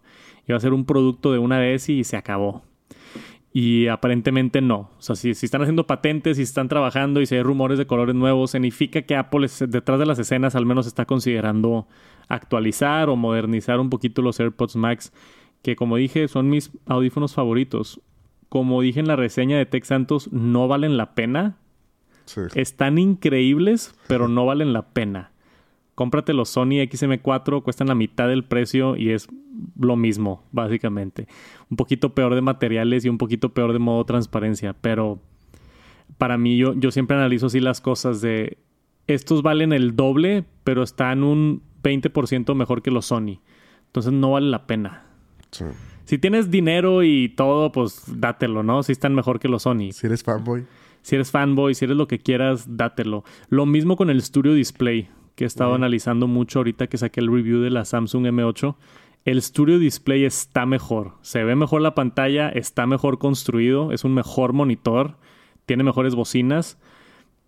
iba a ser un producto de una vez y se acabó. Y aparentemente no. O sea, si, están haciendo patentes, si están trabajando y si hay rumores de colores nuevos, significa que Apple detrás de las escenas al menos está considerando actualizar o modernizar un poquito los AirPods Max, que como dije son mis audífonos favoritos. Como dije en la reseña de Tech Santos, no valen la pena. Están increíbles, pero no valen la pena cómprate los Sony XM4, cuestan la mitad del precio y es lo mismo, básicamente. Un poquito peor de materiales y un poquito peor de modo transparencia, pero para mí yo, yo siempre analizo así las cosas de estos valen el doble, pero están un 20% mejor que los Sony. Entonces no vale la pena. Si tienes dinero y todo, pues dátelo, ¿no? Si están mejor que los Sony. Si eres fanboy. Si eres fanboy, si eres lo que quieras, dátelo. Lo mismo con el Studio Display que he estado analizando mucho ahorita que saqué el review de la Samsung M8. El Studio Display está mejor. Se ve mejor la pantalla, está mejor construido, es un mejor monitor, tiene mejores bocinas,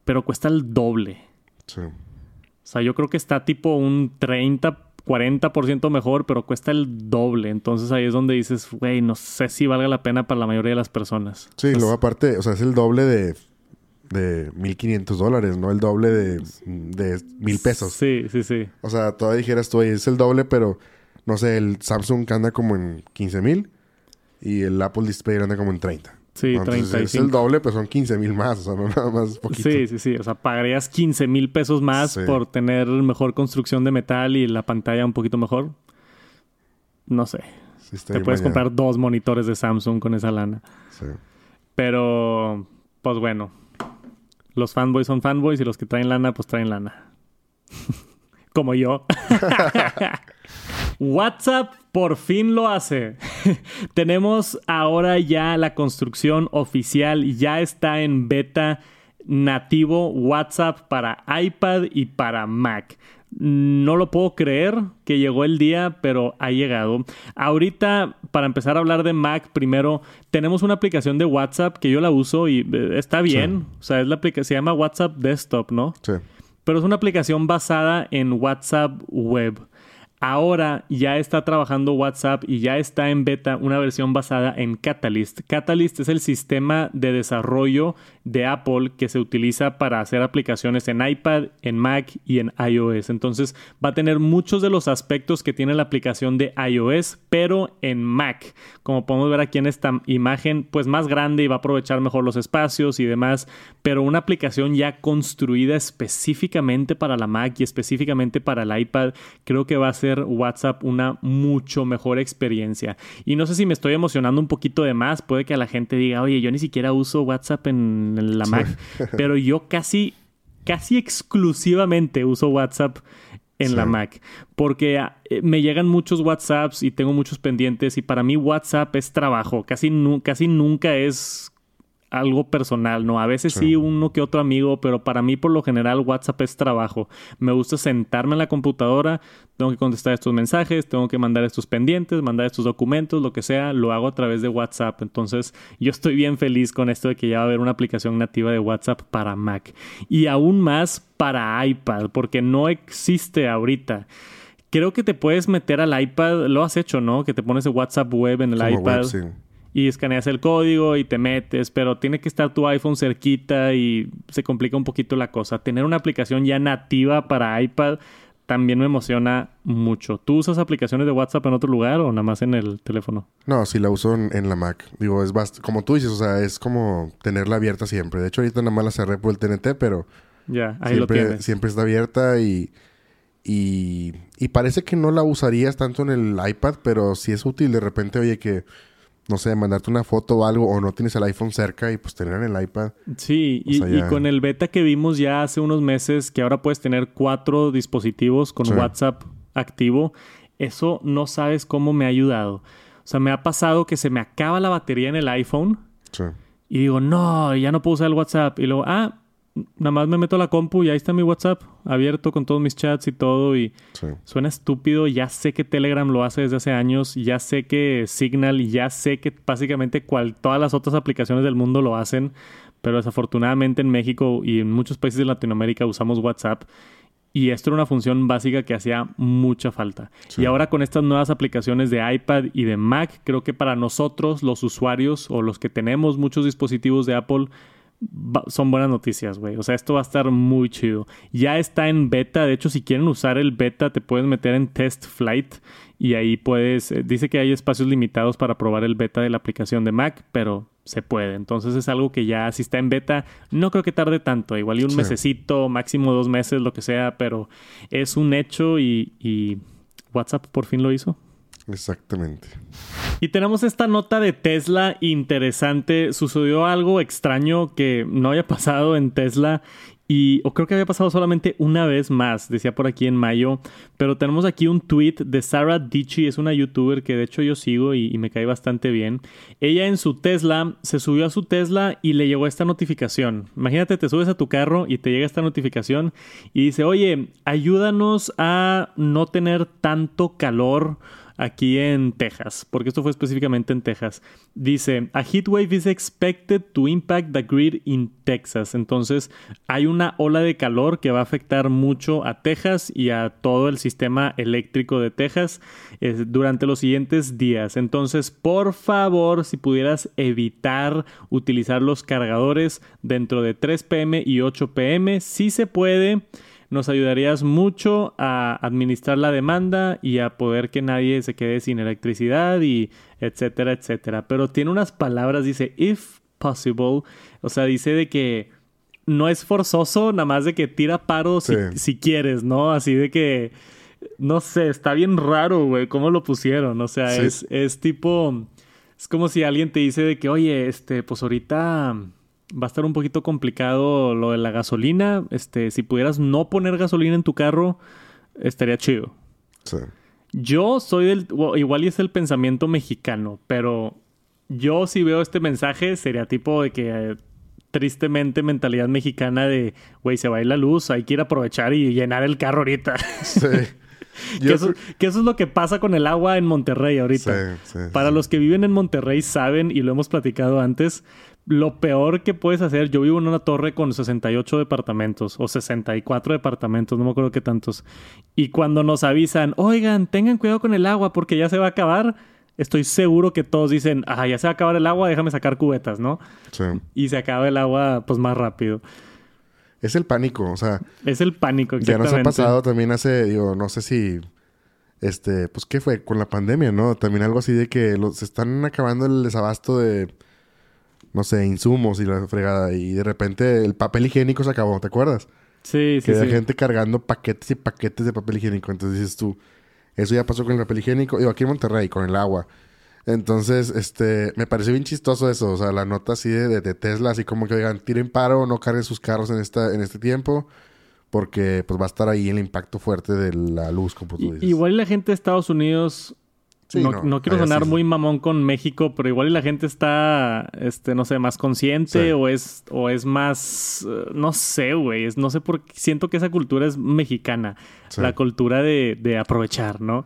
pero cuesta el doble. Sí. O sea, yo creo que está tipo un 30, 40% mejor, pero cuesta el doble. Entonces ahí es donde dices, güey, no sé si valga la pena para la mayoría de las personas. Sí, luego aparte, o sea, es el doble de de 1500 dólares, no el doble de, de mil pesos. Sí, sí, sí. O sea, todavía dijeras tú, es el doble, pero no sé, el Samsung anda como en 15 mil y el Apple Display anda como en 30. Sí, Entonces, Es el doble, pero son 15 mil más, o sea, no nada más poquito. Sí, sí, sí. O sea, pagarías 15 mil pesos más por tener mejor construcción de metal y la pantalla un poquito mejor. No sé. Te puedes comprar dos monitores de Samsung con esa lana. Sí. Pero, pues bueno, los fanboys son fanboys y los que traen lana, pues traen lana. Como yo. WhatsApp por fin lo hace. Tenemos ahora ya la construcción oficial, ya está en beta nativo WhatsApp para iPad y para Mac. No lo puedo creer que llegó el día, pero ha llegado. Ahorita, para empezar a hablar de Mac, primero tenemos una aplicación de WhatsApp que yo la uso y eh, está bien. O sea, es la aplicación, se llama WhatsApp Desktop, ¿no? Sí. Pero es una aplicación basada en WhatsApp Web. Ahora ya está trabajando WhatsApp y ya está en beta una versión basada en Catalyst. Catalyst es el sistema de desarrollo de Apple que se utiliza para hacer aplicaciones en iPad, en Mac y en iOS. Entonces va a tener muchos de los aspectos que tiene la aplicación de iOS, pero en Mac. Como podemos ver aquí en esta imagen, pues más grande y va a aprovechar mejor los espacios y demás, pero una aplicación ya construida específicamente para la Mac y específicamente para el iPad, creo que va a ser WhatsApp una mucho mejor experiencia. Y no sé si me estoy emocionando un poquito de más, puede que a la gente diga, oye, yo ni siquiera uso WhatsApp en la Mac, pero yo casi, casi exclusivamente uso WhatsApp en la Mac. Porque eh, me llegan muchos WhatsApps y tengo muchos pendientes y para mí WhatsApp es trabajo. Casi, casi nunca es algo personal, ¿no? A veces sí. uno que otro amigo, pero para mí por lo general WhatsApp es trabajo. Me gusta sentarme en la computadora, tengo que contestar estos mensajes, tengo que mandar estos pendientes, mandar estos documentos, lo que sea, lo hago a través de WhatsApp. Entonces yo estoy bien feliz con esto de que ya va a haber una aplicación nativa de WhatsApp para Mac y aún más para iPad, porque no existe ahorita creo que te puedes meter al iPad, lo has hecho, ¿no? Que te pones el WhatsApp web en el iPad y escaneas el código y te metes, pero tiene que estar tu iPhone cerquita y se complica un poquito la cosa. Tener una aplicación ya nativa para iPad también me emociona mucho. ¿Tú usas aplicaciones de WhatsApp en otro lugar o nada más en el teléfono? No, sí la uso en, la Mac. Digo, es como tú dices, o sea, es como tenerla abierta siempre. De hecho, ahorita nada más la cerré por el TNT, pero ya, ahí siempre, lo tienes. siempre está abierta y, y, y parece que no la usarías tanto en el iPad, pero sí es útil de repente, oye, que no sé, mandarte una foto o algo, o no tienes el iPhone cerca y pues tener en el iPad. Sí, y, con el beta que vimos ya hace unos meses, que ahora puedes tener cuatro dispositivos con WhatsApp activo, eso no sabes cómo me ha ayudado. O sea, me ha pasado que se me acaba la batería en el iPhone. Sí. Y digo, no, ya no puedo usar el WhatsApp. Y luego, ah, nada más me meto a la compu y ahí está mi WhatsApp abierto con todos mis chats y todo y suena estúpido, ya sé que Telegram lo hace desde hace años, ya sé que Signal ya sé que básicamente cual, todas las otras aplicaciones del mundo lo hacen, pero desafortunadamente en México y en muchos países de Latinoamérica usamos WhatsApp Y esto era una función básica que hacía mucha falta. Y ahora con estas nuevas aplicaciones de iPad y de Mac, creo que para nosotros, los usuarios o los que tenemos muchos dispositivos de Apple, son buenas noticias, güey. O sea, esto va a estar muy chido. Ya está en beta. De hecho, si quieren usar el beta, te puedes meter en Test Flight y ahí puedes. Eh, dice que hay espacios limitados para probar el beta de la aplicación de Mac, pero se puede. Entonces es algo que ya si está en beta, no creo que tarde tanto, igual y un mesecito, máximo dos meses, lo que sea, pero es un hecho y, y WhatsApp por fin lo hizo. Exactamente. Y tenemos esta nota de Tesla interesante. Sucedió algo extraño que no había pasado en Tesla y creo que había pasado solamente una vez más, decía por aquí en mayo. Pero tenemos aquí un tweet de Sarah Dichi, es una youtuber que de hecho yo sigo y, me cae bastante bien. Ella en su Tesla se subió a su Tesla y le llegó esta notificación. Imagínate, te subes a tu carro y te llega esta notificación y dice, oye, ayúdanos a no tener tanto calor aquí en Texas, porque esto fue específicamente en Texas. Dice, a heat wave is expected to impact the grid in Texas. Entonces, hay una ola de calor que va a afectar mucho a Texas y a todo el sistema eléctrico de Texas eh, durante los siguientes días. Entonces, por favor, si pudieras evitar utilizar los cargadores dentro de 3 pm y 8 pm, si se puede nos ayudarías mucho a administrar la demanda y a poder que nadie se quede sin electricidad y etcétera, etcétera. Pero tiene unas palabras, dice, if possible, o sea, dice de que no es forzoso, nada más de que tira paro si, quieres, ¿no? Así de que, no sé, está bien raro, güey, cómo lo pusieron, o sea, es, es tipo, es como si alguien te dice de que, oye, este, pues ahorita va a estar un poquito complicado lo de la gasolina. Este, si pudieras no poner gasolina en tu carro, estaría chido. Sí. Yo soy del. igual y es el pensamiento mexicano, pero yo si veo este mensaje sería tipo de que. tristemente, mentalidad mexicana de, güey, se va a ir la luz, hay que ir a aprovechar y llenar el carro ahorita. Sí. que, eso, es lo que pasa con el agua en Monterrey ahorita. Sí, sí, Para los que viven en Monterrey saben, y lo hemos platicado antes, lo peor que puedes hacer, yo vivo en una torre con 68 departamentos o 64 departamentos, no me acuerdo qué tantos. Y cuando nos avisan, oigan, tengan cuidado con el agua porque ya se va a acabar, estoy seguro que todos dicen, ah, ya se va a acabar el agua, déjame sacar cubetas, ¿no? Sí. Y se acaba el agua, pues más rápido. Es el pánico, o sea. Es el pánico, exactamente. Ya nos ha pasado también hace, digo, no sé si. Este, pues, ¿qué fue? Con la pandemia, ¿no? También algo así de que se están acabando el desabasto de no sé, insumos y la fregada. Y de repente el papel higiénico se acabó, ¿te acuerdas? Sí, sí, que sí. gente cargando paquetes y paquetes de papel higiénico. Entonces dices tú, eso ya pasó con el papel higiénico. Digo, aquí en Monterrey, con el agua. Entonces, este, me pareció bien chistoso eso. O sea, la nota así de, de Tesla, así como que, oigan, tiren paro, no carguen sus carros en, esta, en este tiempo. Porque, pues, va a estar ahí el impacto fuerte de la luz, como tú dices. Igual la gente de Estados Unidos no, quiero sonar muy mamón con México, pero igual la gente está, este, no sé, más consciente o es, o es más, eh, no sé, güey, no sé por qué, siento que esa cultura es mexicana, la cultura de, aprovechar, ¿no?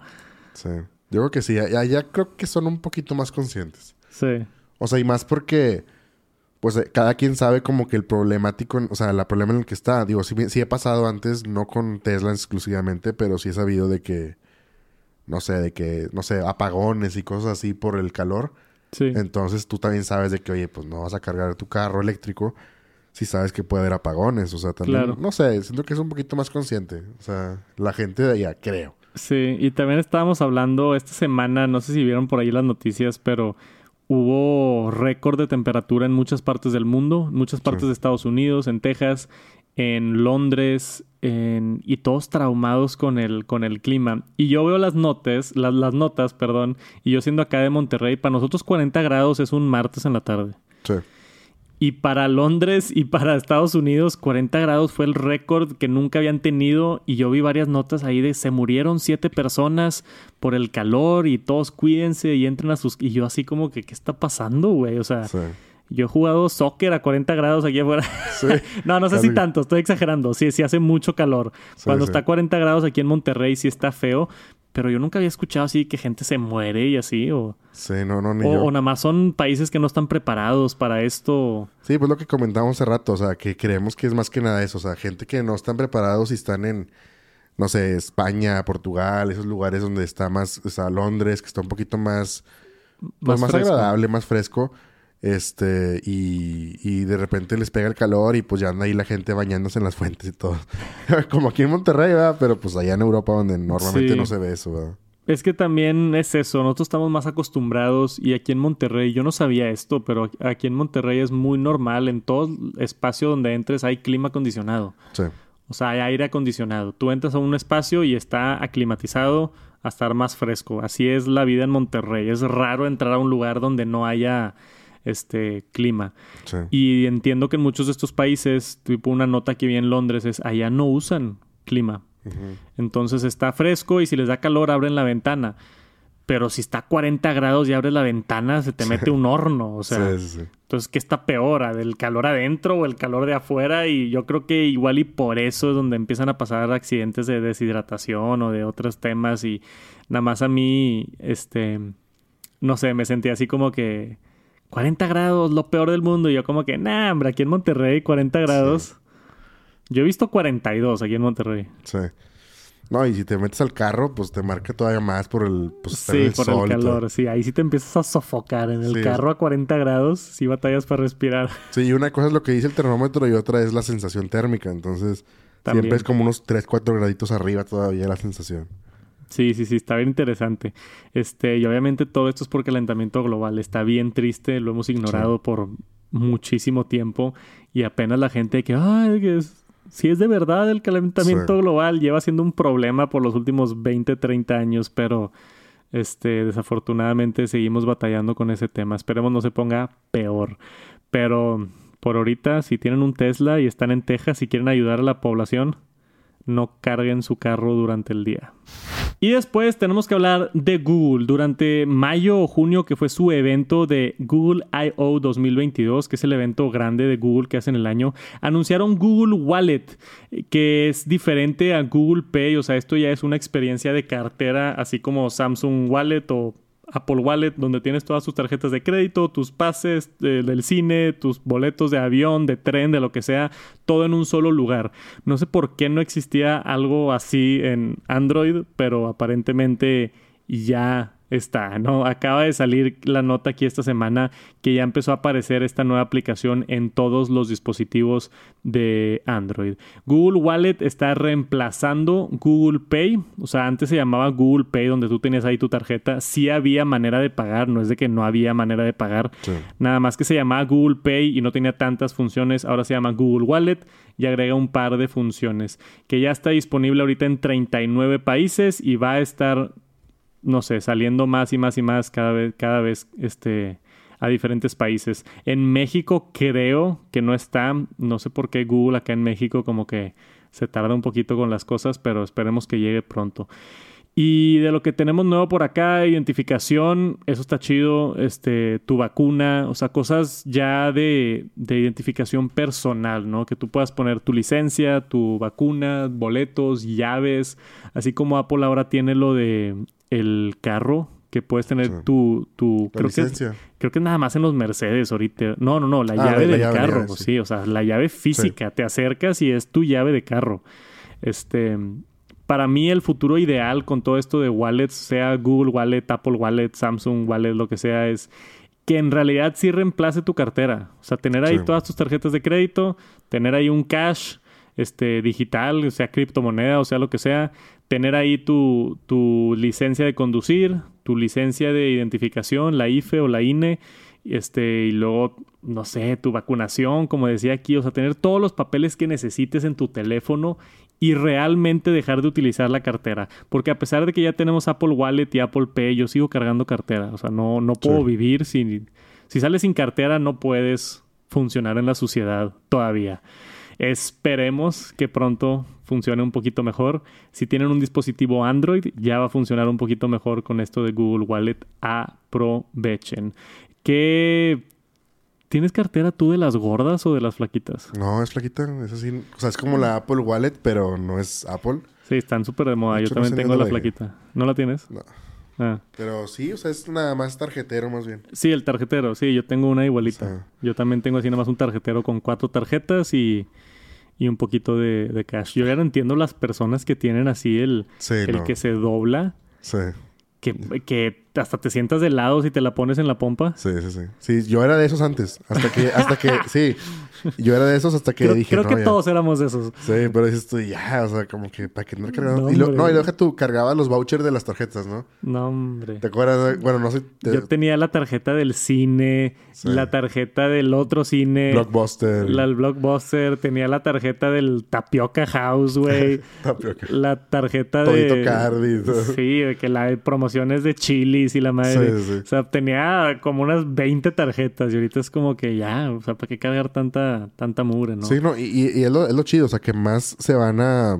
Sí, yo creo que sí, allá creo que son un poquito más conscientes. Sí. O sea, y más porque, pues, eh, cada quien sabe como que el problemático, o sea, la problema en el que está, digo, sí, sí he pasado antes, no con Tesla exclusivamente, pero sí he sabido de que no sé, de que, no sé, apagones y cosas así por el calor. Sí. Entonces tú también sabes de que, oye, pues no vas a cargar tu carro eléctrico si sabes que puede haber apagones. O sea, también, no sé, siento que es un poquito más consciente. O sea, la gente de allá, creo. Sí, y también estábamos hablando esta semana, no sé si vieron por ahí las noticias, pero hubo récord de temperatura en muchas partes del mundo, muchas partes de Estados Unidos, en Texas, en Londres en, y todos traumados con el, con el clima. Y yo veo las notas, las, las notas, perdón, y yo siendo acá de Monterrey, para nosotros 40 grados es un martes en la tarde. Sí. Y para Londres y para Estados Unidos, 40 grados fue el récord que nunca habían tenido. Y yo vi varias notas ahí de se murieron siete personas por el calor y todos cuídense y entren a sus. Y yo así como que, ¿qué está pasando, güey? O sea, yo he jugado soccer a 40 grados aquí afuera. no, no sé si tanto, estoy exagerando. Sí, sí hace mucho calor. Cuando está a 40 grados aquí en Monterrey sí está feo, pero yo nunca había escuchado así que gente se muere y así o Sí, no, no ni o, o nada más son países que no están preparados para esto. Sí, pues lo que comentamos hace rato, o sea, que creemos que es más que nada eso, o sea, gente que no están preparados y están en no sé, España, Portugal, esos lugares donde está más, está Londres, que está un poquito más, pues, más, agradable, más fresco. Este, y, y de repente les pega el calor y pues ya anda ahí la gente bañándose en las fuentes y todo. Como aquí en Monterrey, ¿verdad? Pero pues allá en Europa donde normalmente no se ve eso, ¿verdad? Es que también es eso, nosotros estamos más acostumbrados y aquí en Monterrey, yo no sabía esto, pero aquí en Monterrey es muy normal, en todo espacio donde entres hay clima acondicionado. Sí. O sea, hay aire acondicionado. Tú entras a un espacio y está aclimatizado a estar más fresco. Así es la vida en Monterrey. Es raro entrar a un lugar donde no haya este clima. Sí. Y entiendo que en muchos de estos países, tipo una nota que vi en Londres es allá no usan clima. Entonces está fresco y si les da calor abren la ventana. Pero si está a 40 grados y abres la ventana, se te mete un horno. O sea, entonces, ¿qué está peor? ¿El calor adentro o el calor de afuera? Y yo creo que igual y por eso es donde empiezan a pasar accidentes de deshidratación o de otros temas. Y nada más a mí, este, no sé, me sentí así como que 40 grados, lo peor del mundo. Y yo como que, nah, hombre, aquí en Monterrey, 40 grados. Yo he visto 42 aquí en Monterrey. Sí. No, y si te metes al carro, pues te marca todavía más por el, pues, sí, por el calor. Sí, ahí sí te empiezas a sofocar. En el carro a 40 grados, sí batallas para respirar. Sí, y una cosa es lo que dice el termómetro y otra es la sensación térmica. Entonces, siempre es como unos 3, 4 graditos arriba todavía la sensación. Sí, sí, sí, está bien interesante. Este, y obviamente todo esto es por calentamiento global. Está bien triste, lo hemos ignorado por muchísimo tiempo y apenas la gente que, ay, que es si es de verdad el calentamiento global, lleva siendo un problema por los últimos 20, 30 años, pero este, desafortunadamente seguimos batallando con ese tema. Esperemos no se ponga peor. Pero por ahorita, si tienen un Tesla y están en Texas y quieren ayudar a la población, no carguen su carro durante el día. Y después tenemos que hablar de Google. Durante mayo o junio, que fue su evento de Google I.O. 2022, que es el evento grande de Google que hacen el año, anunciaron Google Wallet, que es diferente a Google Pay. O sea, esto ya es una experiencia de cartera, así como Samsung Wallet o Apple Wallet, donde tienes todas tus tarjetas de crédito, tus pases del cine, tus boletos de avión, de tren, de lo que sea, todo en un solo lugar. No sé por qué no existía algo así en Android, pero aparentemente ya está, ¿no? Acaba de salir la nota aquí esta semana que ya empezó a aparecer esta nueva aplicación en todos los dispositivos de Android. Google Wallet está reemplazando Google Pay, o sea, antes se llamaba Google Pay donde tú tenías ahí tu tarjeta, sí había manera de pagar, no es de que no había manera de pagar, nada más que se llamaba Google Pay y no tenía tantas funciones, ahora se llama Google Wallet y agrega un par de funciones que ya está disponible ahorita en 39 países y va a estar no sé, saliendo más y más y más cada vez, cada vez este, a diferentes países. En México creo que no está, no sé por qué Google acá en México como que se tarda un poquito con las cosas, pero esperemos que llegue pronto. Y de lo que tenemos nuevo por acá, identificación, eso está chido, este, tu vacuna, o sea, cosas ya de, de, identificación personal, ¿no? Que tú puedas poner tu licencia, tu vacuna, boletos, llaves, así como Apple ahora tiene lo de el carro que puedes tener tu, tu creo que, es, creo que nada más en los Mercedes ahorita. No, no, no, la ah, llave del carro, sí. o sea, la llave física, te acercas y es tu llave de carro. Este, para mí el futuro ideal con todo esto de wallets, sea Google Wallet, Apple Wallet, Samsung Wallet, lo que sea, es que en realidad sí reemplace tu cartera. O sea, tener ahí todas tus tarjetas de crédito, tener ahí un cash este, digital, sea criptomoneda, o sea lo que sea, tener ahí tu, tu licencia de conducir, tu licencia de identificación, la IFE o la INE, este, y luego, no sé, tu vacunación, como decía aquí, o sea, tener todos los papeles que necesites en tu teléfono y realmente dejar de utilizar la cartera. Porque a pesar de que ya tenemos Apple Wallet y Apple Pay, yo sigo cargando cartera. O sea, no, no puedo vivir sin... Si sales sin cartera, no puedes funcionar en la sociedad todavía. Esperemos que pronto funcione un poquito mejor. Si tienen un dispositivo Android, ya va a funcionar un poquito mejor con esto de Google Wallet. Aprovechen. ¿Qué ¿Tienes cartera tú de las gordas o de las flaquitas? No, es flaquita. Es así. O sea, es como la Apple Wallet, pero no es Apple. Sí, están súper de moda. Yo también tengo la flaquita. ¿No la tienes? No. Ah. Pero sí, o sea, es nada más tarjetero más bien. Sí, el tarjetero. Sí, yo tengo una igualita. Yo también tengo así nada más un tarjetero con cuatro tarjetas y y un poquito de, de cash. Yo ya no entiendo las personas que tienen así el, Sí, el no. que se dobla, Sí, que, que hasta te sientas de lado si te la pones en la pompa. sí, sí, sí. Sí, yo era de esos antes. Hasta que, hasta que, sí. Yo era de esos hasta que Creo, dije, creo no, que ya. todos éramos de esos. Sí, pero dices tú, ya, o sea, como que para que no cargando. No, y lo, no, y luego que tú cargabas los vouchers de las tarjetas, ¿no? No, hombre. ¿Te acuerdas? Bueno, no sé. te- Yo tenía la tarjeta del cine, Sí. la tarjeta del otro cine, Blockbuster. la del Blockbuster, tenía la tarjeta del Tapioca House, güey. Tapioca. la tarjeta Todito de... Cardi. Sí, de que la de promociones de chilis y la madre. Sí, sí. O sea, tenía como unas 20 tarjetas y ahorita es como que ya, o sea, ¿para qué cargar tanta, tanta mugre, no? Sí, no, y, es, lo, es lo chido, o sea, que más se van a.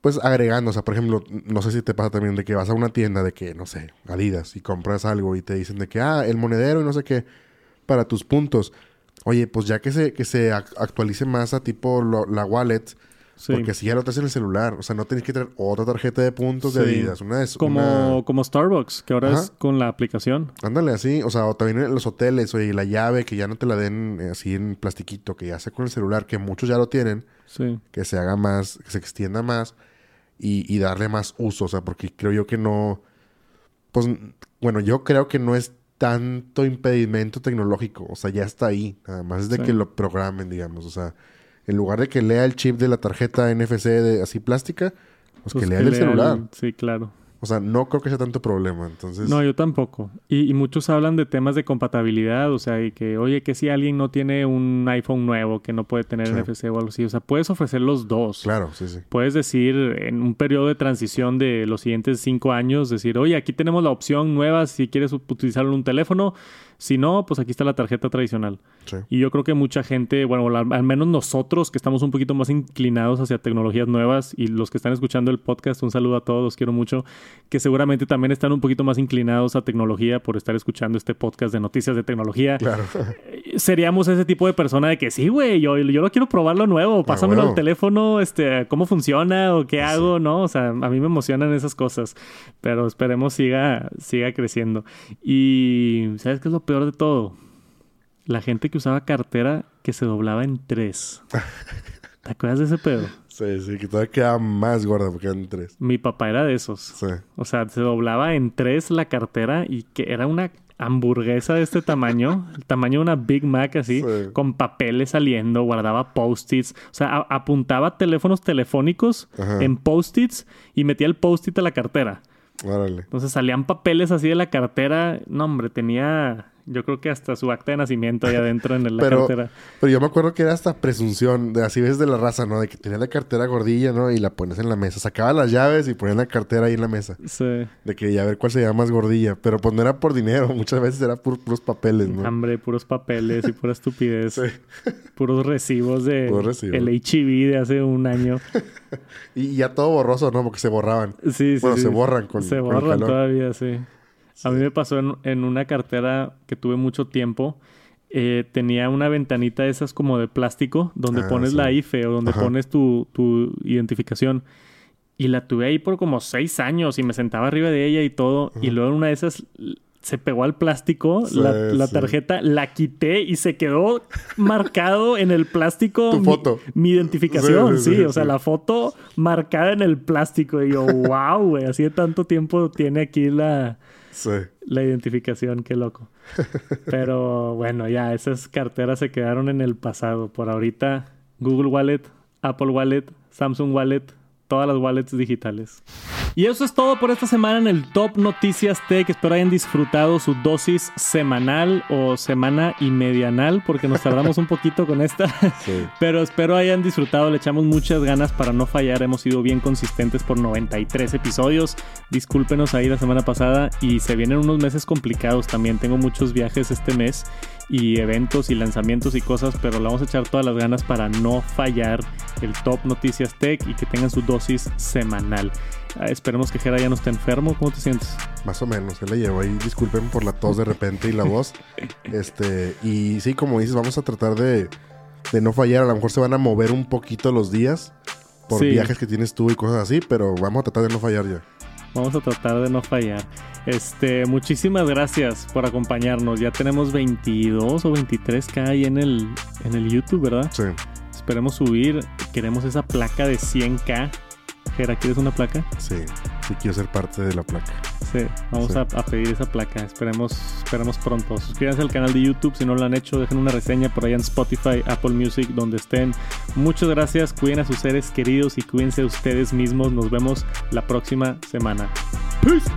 Pues agregando, o sea, por ejemplo, no sé si te pasa también de que vas a una tienda de que, no sé, Adidas y compras algo y te dicen de que, ah, el monedero y no sé qué, para tus puntos. Oye, pues ya que se, que se ac- actualice más a tipo lo- la wallet, Sí. porque si ya lo traes en el celular, o sea, no tienes que traer otra tarjeta de puntos de. Adidas, una de Como, una- como Starbucks, que ahora Ajá. es con la aplicación. Ándale así, o sea, o también en los hoteles, oye, la llave que ya no te la den eh, así en plastiquito, que ya sea con el celular, que muchos ya lo tienen, Sí. que se haga más, que se extienda más y, y darle más uso, o sea, porque creo yo que no, pues, bueno, yo creo que no es tanto impedimento tecnológico, o sea, ya está ahí, nada más es de Sí. que lo programen, digamos, o sea, en lugar de que lea el chip de la tarjeta NFC de así plástica, pues, Pues que lea el celular, Sí, claro. o sea, no creo que sea tanto problema, entonces, No, yo tampoco. Y, y muchos hablan de temas de compatibilidad, o sea, y que, oye, que si alguien no tiene un iPhone nuevo que no puede tener Sí. NFC o algo así, o sea, puedes ofrecer los dos. claro, sí, sí. Puedes decir en un periodo de transición de los siguientes cinco años, decir, oye, aquí tenemos la opción nueva si quieres utilizarlo en un teléfono. Si no, pues aquí está la tarjeta tradicional. Sí. Y yo creo que mucha gente, bueno, al, menos nosotros que estamos un poquito más inclinados hacia tecnologías nuevas y los que están escuchando el podcast, un saludo a todos, los quiero mucho, que seguramente también están un poquito más inclinados a tecnología por estar escuchando este podcast de noticias de tecnología. Claro. Eh, Seríamos ese tipo de persona de que sí, güey, yo, yo lo quiero probar lo nuevo, pásamelo huevo. al teléfono, este, cómo funciona o qué hago, ¿no? O sea, a mí me emocionan esas cosas, pero esperemos siga, siga creciendo. Y, ¿sabes qué es lo peor de todo? La gente que usaba cartera que se doblaba en tres. ¿Te acuerdas de ese pedo? Sí, sí, que todavía queda más gorda porque eran tres. Mi papá era de esos. Sí. O sea, se doblaba en tres la cartera y que era una hamburguesa de este tamaño, el tamaño de una Big Mac así, Sí. con papeles saliendo, guardaba post-its, o sea, apuntaba teléfonos telefónicos Ajá. en post-its y metía el post-it a la cartera. Órale. Entonces salían papeles así de la cartera. No, hombre, tenía yo creo que hasta su acta de nacimiento ahí adentro en la Pero, cartera. pero yo me acuerdo que era hasta presunción, de así ves de la raza, ¿no? De que tenía la cartera gordilla, ¿no? Y la pones en la mesa. Sacaba las llaves y ponía la cartera ahí en la mesa. Sí. De que ya a ver cuál se llama más gordilla. Pero pues no era por dinero, muchas veces era por puros papeles, ¿no? Hambre, puros papeles y pura estupidez. Sí. Puros recibos de Puros recibos. el HIV de hace un año. Y ya todo borroso, ¿no? Porque se borraban. Sí, sí. Bueno, sí. se borran con- Se con el borran calor. todavía, sí. A mí me pasó en, en una cartera que tuve mucho tiempo. eh, tenía una ventanita de esas como de plástico donde Ah, pones sí. la IFE o donde Ajá. pones tu, tu identificación. Y la tuve ahí por como seis años y me sentaba arriba de ella y todo. Y luego en una de esas se pegó al plástico Sí, la, la sí. tarjeta, la quité y se quedó marcado en el plástico Tu mi- foto. Mi, identificación, Sí, sí, sí, sí, O sea, sí. la foto marcada en el plástico. Y yo, wow, güey, así de tanto tiempo tiene aquí la, La identificación, qué loco. Pero bueno, ya, esas carteras se quedaron en el pasado. Por ahorita, Google Wallet, Apple Wallet, Samsung Wallet, todas las wallets digitales. Y eso es todo por esta semana en el Top Noticias Tech. Espero hayan disfrutado su dosis semanal o semana y medianal, porque nos tardamos un poquito con esta. Sí. Pero espero hayan disfrutado, le echamos muchas ganas para no fallar, hemos sido bien consistentes por 93 episodios. Discúlpenos ahí la semana pasada y se vienen unos meses complicados también, tengo muchos viajes este mes y eventos y lanzamientos y cosas, pero le vamos a echar todas las ganas para no fallar el Top Noticias Tech y que tengan su dosis semanal. Ah, esperemos que Jera ya no esté enfermo, ¿cómo te sientes? Más o menos, se la llevo ahí. Disculpen por la tos de repente y la voz. Este, y sí, como dices, vamos a tratar de, de no fallar. A lo mejor se van a mover un poquito los días por Sí. viajes que tienes tú y cosas así, pero vamos a tratar de no fallar ya. Vamos a tratar de no fallar. Este, muchísimas gracias por acompañarnos. Ya tenemos 22 o 23k ahí en el, en el YouTube, ¿verdad? Sí. esperemos subir. Queremos esa placa de 100k. Gera, ¿quieres una placa? Sí, sí quiero ser parte de la placa. Sí, vamos A, pedir esa placa. Esperemos, esperemos pronto. Suscríbanse al canal de YouTube si no lo han hecho. Dejen una reseña por allá en Spotify, Apple Music, donde estén. Muchas gracias. Cuiden a sus seres queridos y cuídense ustedes mismos. Nos vemos la próxima semana. Peace.